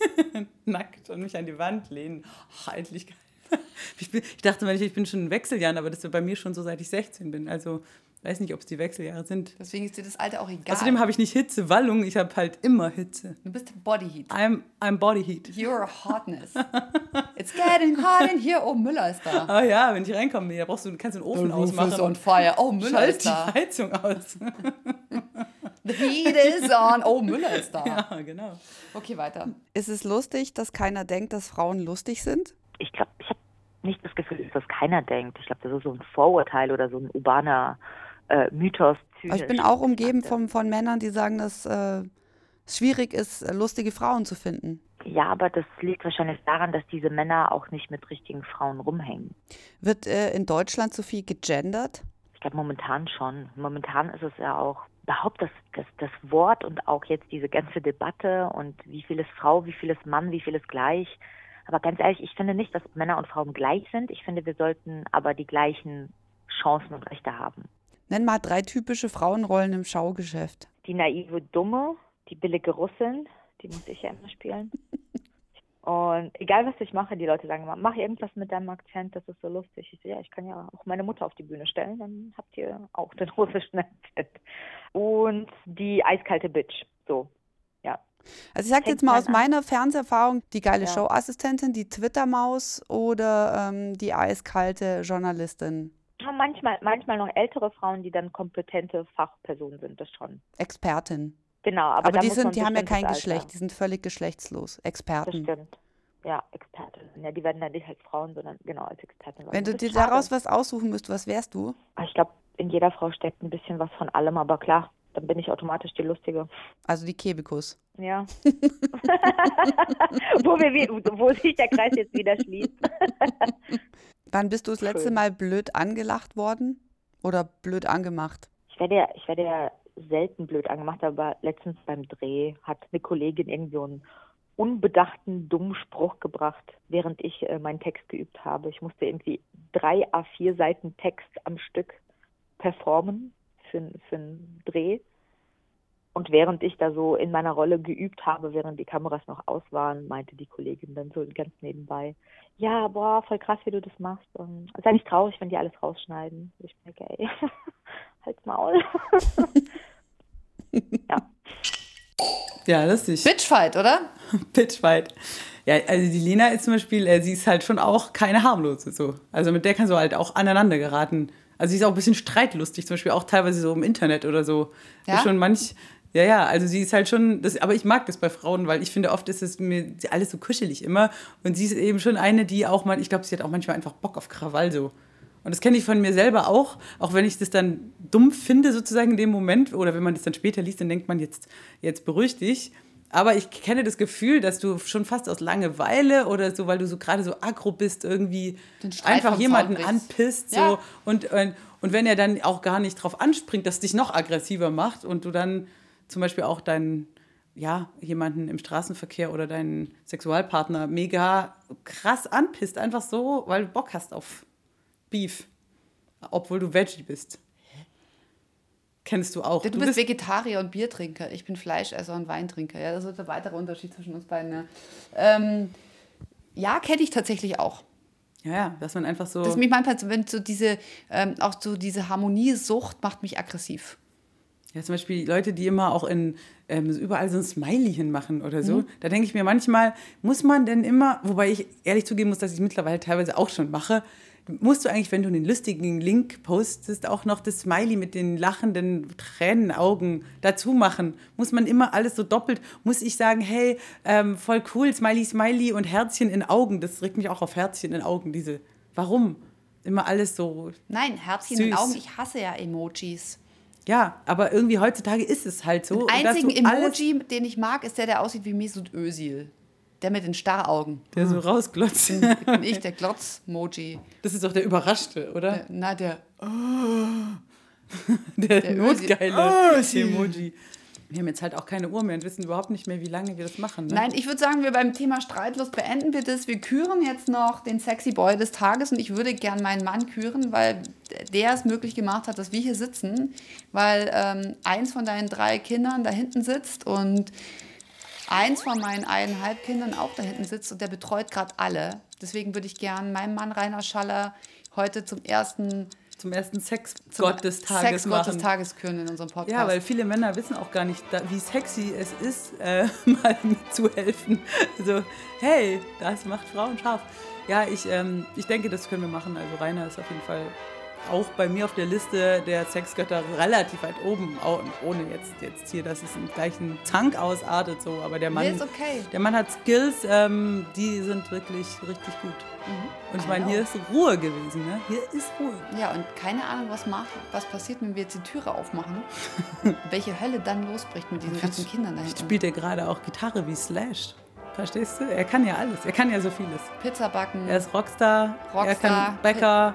nackt und mich an die Wand lehnen. Oh, endlich geil. Ich, bin, ich dachte, ich bin schon in Wechseljahren, aber das ist bei mir schon so, seit ich 16 bin. Also weiß nicht, ob es die Wechseljahre sind. Deswegen ist dir das Alter auch egal. Außerdem habe ich nicht Hitze, Wallung, ich habe halt immer Hitze. Du bist Body Heat. I'm, I'm Body Heat. You're hotness. It's getting hot in here. Oh, Müller ist da. Oh ja, wenn ich reinkomme, da brauchst du, kannst du den Ofen The ausmachen. Is on fire. Oh, Müller ist da. die Heizung aus. The heat is on. Oh, Müller ist da. Ja, genau. Okay, weiter. Ist es lustig, dass keiner denkt, dass Frauen lustig sind? Ich glaube, ich habe nicht das Gefühl, dass das keiner denkt. Ich glaube, das ist so ein Vorurteil oder so ein urbaner äh, Mythos. Aber ich bin auch umgeben von, von Männern, die sagen, dass äh, schwierig ist, lustige Frauen zu finden. Ja, aber das liegt wahrscheinlich daran, dass diese Männer auch nicht mit richtigen Frauen rumhängen. Wird äh, in Deutschland so viel gegendert? Ich glaube momentan schon. Momentan ist es ja auch überhaupt das, das, das Wort und auch jetzt diese ganze Debatte und wie viel ist Frau, wie viel ist Mann, wie viel ist gleich. Aber ganz ehrlich, ich finde nicht, dass Männer und Frauen gleich sind. Ich finde, wir sollten aber die gleichen Chancen und Rechte haben. Nenn mal drei typische Frauenrollen im Schaugeschäft. Die naive Dumme, die billige Russin, die muss ich ja immer spielen. Und egal was ich mache, die Leute sagen immer, mach irgendwas mit deinem Akzent, das ist so lustig. Ich so, ja, ich kann ja auch meine Mutter auf die Bühne stellen, dann habt ihr auch den russischen Akzent. Und die eiskalte Bitch, so, ja. Also ich sag jetzt mal aus meiner Fernseherfahrung, die geile ja. Showassistentin, die Twitter-Maus oder ähm, die eiskalte Journalistin. Ja, manchmal, manchmal noch ältere Frauen, die dann kompetente Fachpersonen sind, das schon. Expertin. Genau, aber, aber die, sind, die haben ja kein Alter. Geschlecht, die sind völlig geschlechtslos. Experten. Das stimmt. Ja, Expertinnen. Ja, die werden dann nicht als Frauen, sondern genau als Expertin. Wenn du dir daraus was aussuchen müsst, was wärst du? Ah, ich glaube, in jeder Frau steckt ein bisschen was von allem, aber klar, dann bin ich automatisch die Lustige. Also die Kebekus. Ja. wo, wir, wo sich der Kreis jetzt wieder schließt. Wann bist du das letzte Schön. Mal blöd angelacht worden? Oder blöd angemacht? Ich werde ja, ich werde ja selten blöd angemacht, aber letztens beim Dreh hat eine Kollegin irgendwie so einen unbedachten, dummen Spruch gebracht, während ich äh, meinen Text geübt habe. Ich musste irgendwie drei A4 Seiten Text am Stück performen für, für einen Dreh. Und während ich da so in meiner Rolle geübt habe, während die Kameras noch aus waren, meinte die Kollegin dann so ganz nebenbei, ja, boah, voll krass, wie du das machst. Und sei nicht traurig, wenn die alles rausschneiden. Ich denke, ey, halt's Maul. ja. Ja, lustig. Bitchfight, oder? Bitchfight. Ja, also die Lena ist zum Beispiel, äh, sie ist halt schon auch keine harmlose so. Also mit der kannst du halt auch aneinander geraten. Also sie ist auch ein bisschen streitlustig, zum Beispiel auch teilweise so im Internet oder so. Ja. Ist schon manch, ja, ja, also sie ist halt schon, das, aber ich mag das bei Frauen, weil ich finde, oft ist es mir alles so kuschelig immer. Und sie ist eben schon eine, die auch mal, ich glaube, sie hat auch manchmal einfach Bock auf Krawall so. Und das kenne ich von mir selber auch, auch wenn ich das dann dumm finde, sozusagen in dem Moment, oder wenn man das dann später liest, dann denkt man, jetzt, jetzt beruhig dich. Aber ich kenne das Gefühl, dass du schon fast aus Langeweile oder so, weil du so gerade so aggro bist, irgendwie einfach jemanden anpisst. So, ja. und, und, und wenn er dann auch gar nicht drauf anspringt, dass dich noch aggressiver macht und du dann zum Beispiel auch deinen, ja, jemanden im Straßenverkehr oder deinen Sexualpartner mega krass anpisst, einfach so, weil du Bock hast auf Beef, obwohl du Veggie bist. Kennst du auch. Du, du bist, bist, Vegetarier und Biertrinker. Ich bin Fleischesser und Weintrinker. Ja, das ist der weitere Unterschied zwischen uns beiden. Ja, ähm, ja kenne ich tatsächlich auch. Ja, ja, dass man einfach so. Dass mich manchmal, wenn so diese, ähm, auch so diese Harmoniesucht macht mich aggressiv. Ja, zum Beispiel Leute, die immer auch in ähm, überall so ein Smiley hinmachen oder so. Mhm. Da denke ich mir manchmal, muss man denn immer, wobei ich ehrlich zugeben muss, dass ich es mittlerweile teilweise auch schon mache, musst du eigentlich, wenn du einen lustigen Link postest, auch noch das Smiley mit den lachenden Tränenaugen dazu machen? Muss man immer alles so doppelt? Muss ich sagen, hey, ähm, voll cool, Smiley, Smiley und Herzchen in Augen? Das regt mich auch auf Herzchen in Augen, diese. Warum? Immer alles so. Nein, Herzchen süß. in Augen, ich hasse ja Emojis. Ja, aber irgendwie heutzutage ist es halt so. Den einzigen Emoji, den ich mag, ist der, der aussieht wie Mesut Özil. Der mit den Starraugen. Der so rausglotzt. Bin, bin ich, der Glotz-Moji. Das ist doch der Überraschte, oder? Der, na, der. Oh. der, der notgeile oh, Emoji. Wir haben jetzt halt auch keine Uhr mehr und wissen überhaupt nicht mehr, wie lange wir das machen. Ne? Nein, ich würde sagen, wir beim Thema Streitlos beenden wir das. Wir küren jetzt noch den Sexy Boy des Tages und ich würde gern meinen Mann küren, weil der es möglich gemacht hat, dass wir hier sitzen, weil ähm, eins von deinen drei Kindern da hinten sitzt und eins von meinen eineinhalb Kindern auch da hinten sitzt und der betreut gerade alle. Deswegen würde ich gern meinen Mann Rainer Schaller heute zum ersten zum ersten Sexgott des Tages Sex machen. des Tages küren in unserem Podcast. Ja, weil viele Männer wissen auch gar nicht, wie sexy es ist, äh, mal mitzuhelfen. So, hey, das macht Frauen scharf. Ja, ich, ähm, ich denke, das können wir machen. Also Rainer ist auf jeden Fall auch bei mir auf der Liste der Sexgötter relativ weit oben, ohne jetzt, jetzt hier, dass es im gleichen Tank ausartet, so. Aber der Mann, Nee, okay. der Mann hat Skills, ähm, die sind wirklich richtig gut. Mhm. Und ich meine, hier ist Ruhe gewesen, ne? Hier ist Ruhe. Ja, und keine Ahnung, was, macht, was passiert, wenn wir jetzt die Türe aufmachen. Welche Hölle dann losbricht mit diesen ganzen Kindern da hinten. Spielt er gerade auch Gitarre wie Slash. Verstehst du? Er kann ja alles. Er kann ja so vieles. Pizza backen. Er ist Rockstar, er Rockstar. kann Bäcker,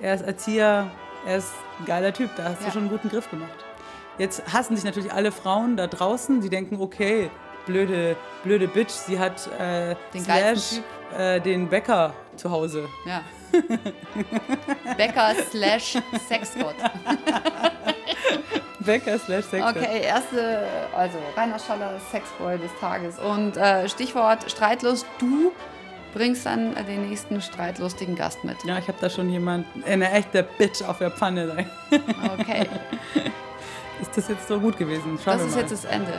er ist Erzieher, er ist ein geiler Typ. Da hast Ja. du schon einen guten Griff gemacht. Jetzt hassen sich natürlich alle Frauen da draußen, die denken, okay, blöde, blöde Bitch, sie hat äh, Den Slash, äh, den Bäcker zu Hause. Ja. Bäcker slash Sexgott. Bäcker slash Sex. Okay, erste, also Rainer Schaller, Sexboy des Tages. Und äh, Stichwort streitlos, du bringst dann den nächsten streitlustigen Gast mit. Ja, ich habe da schon jemanden, eine echte Bitch auf der Pfanne. Okay, Ist das jetzt so gut gewesen? Schauen das ist mal. jetzt das Ende.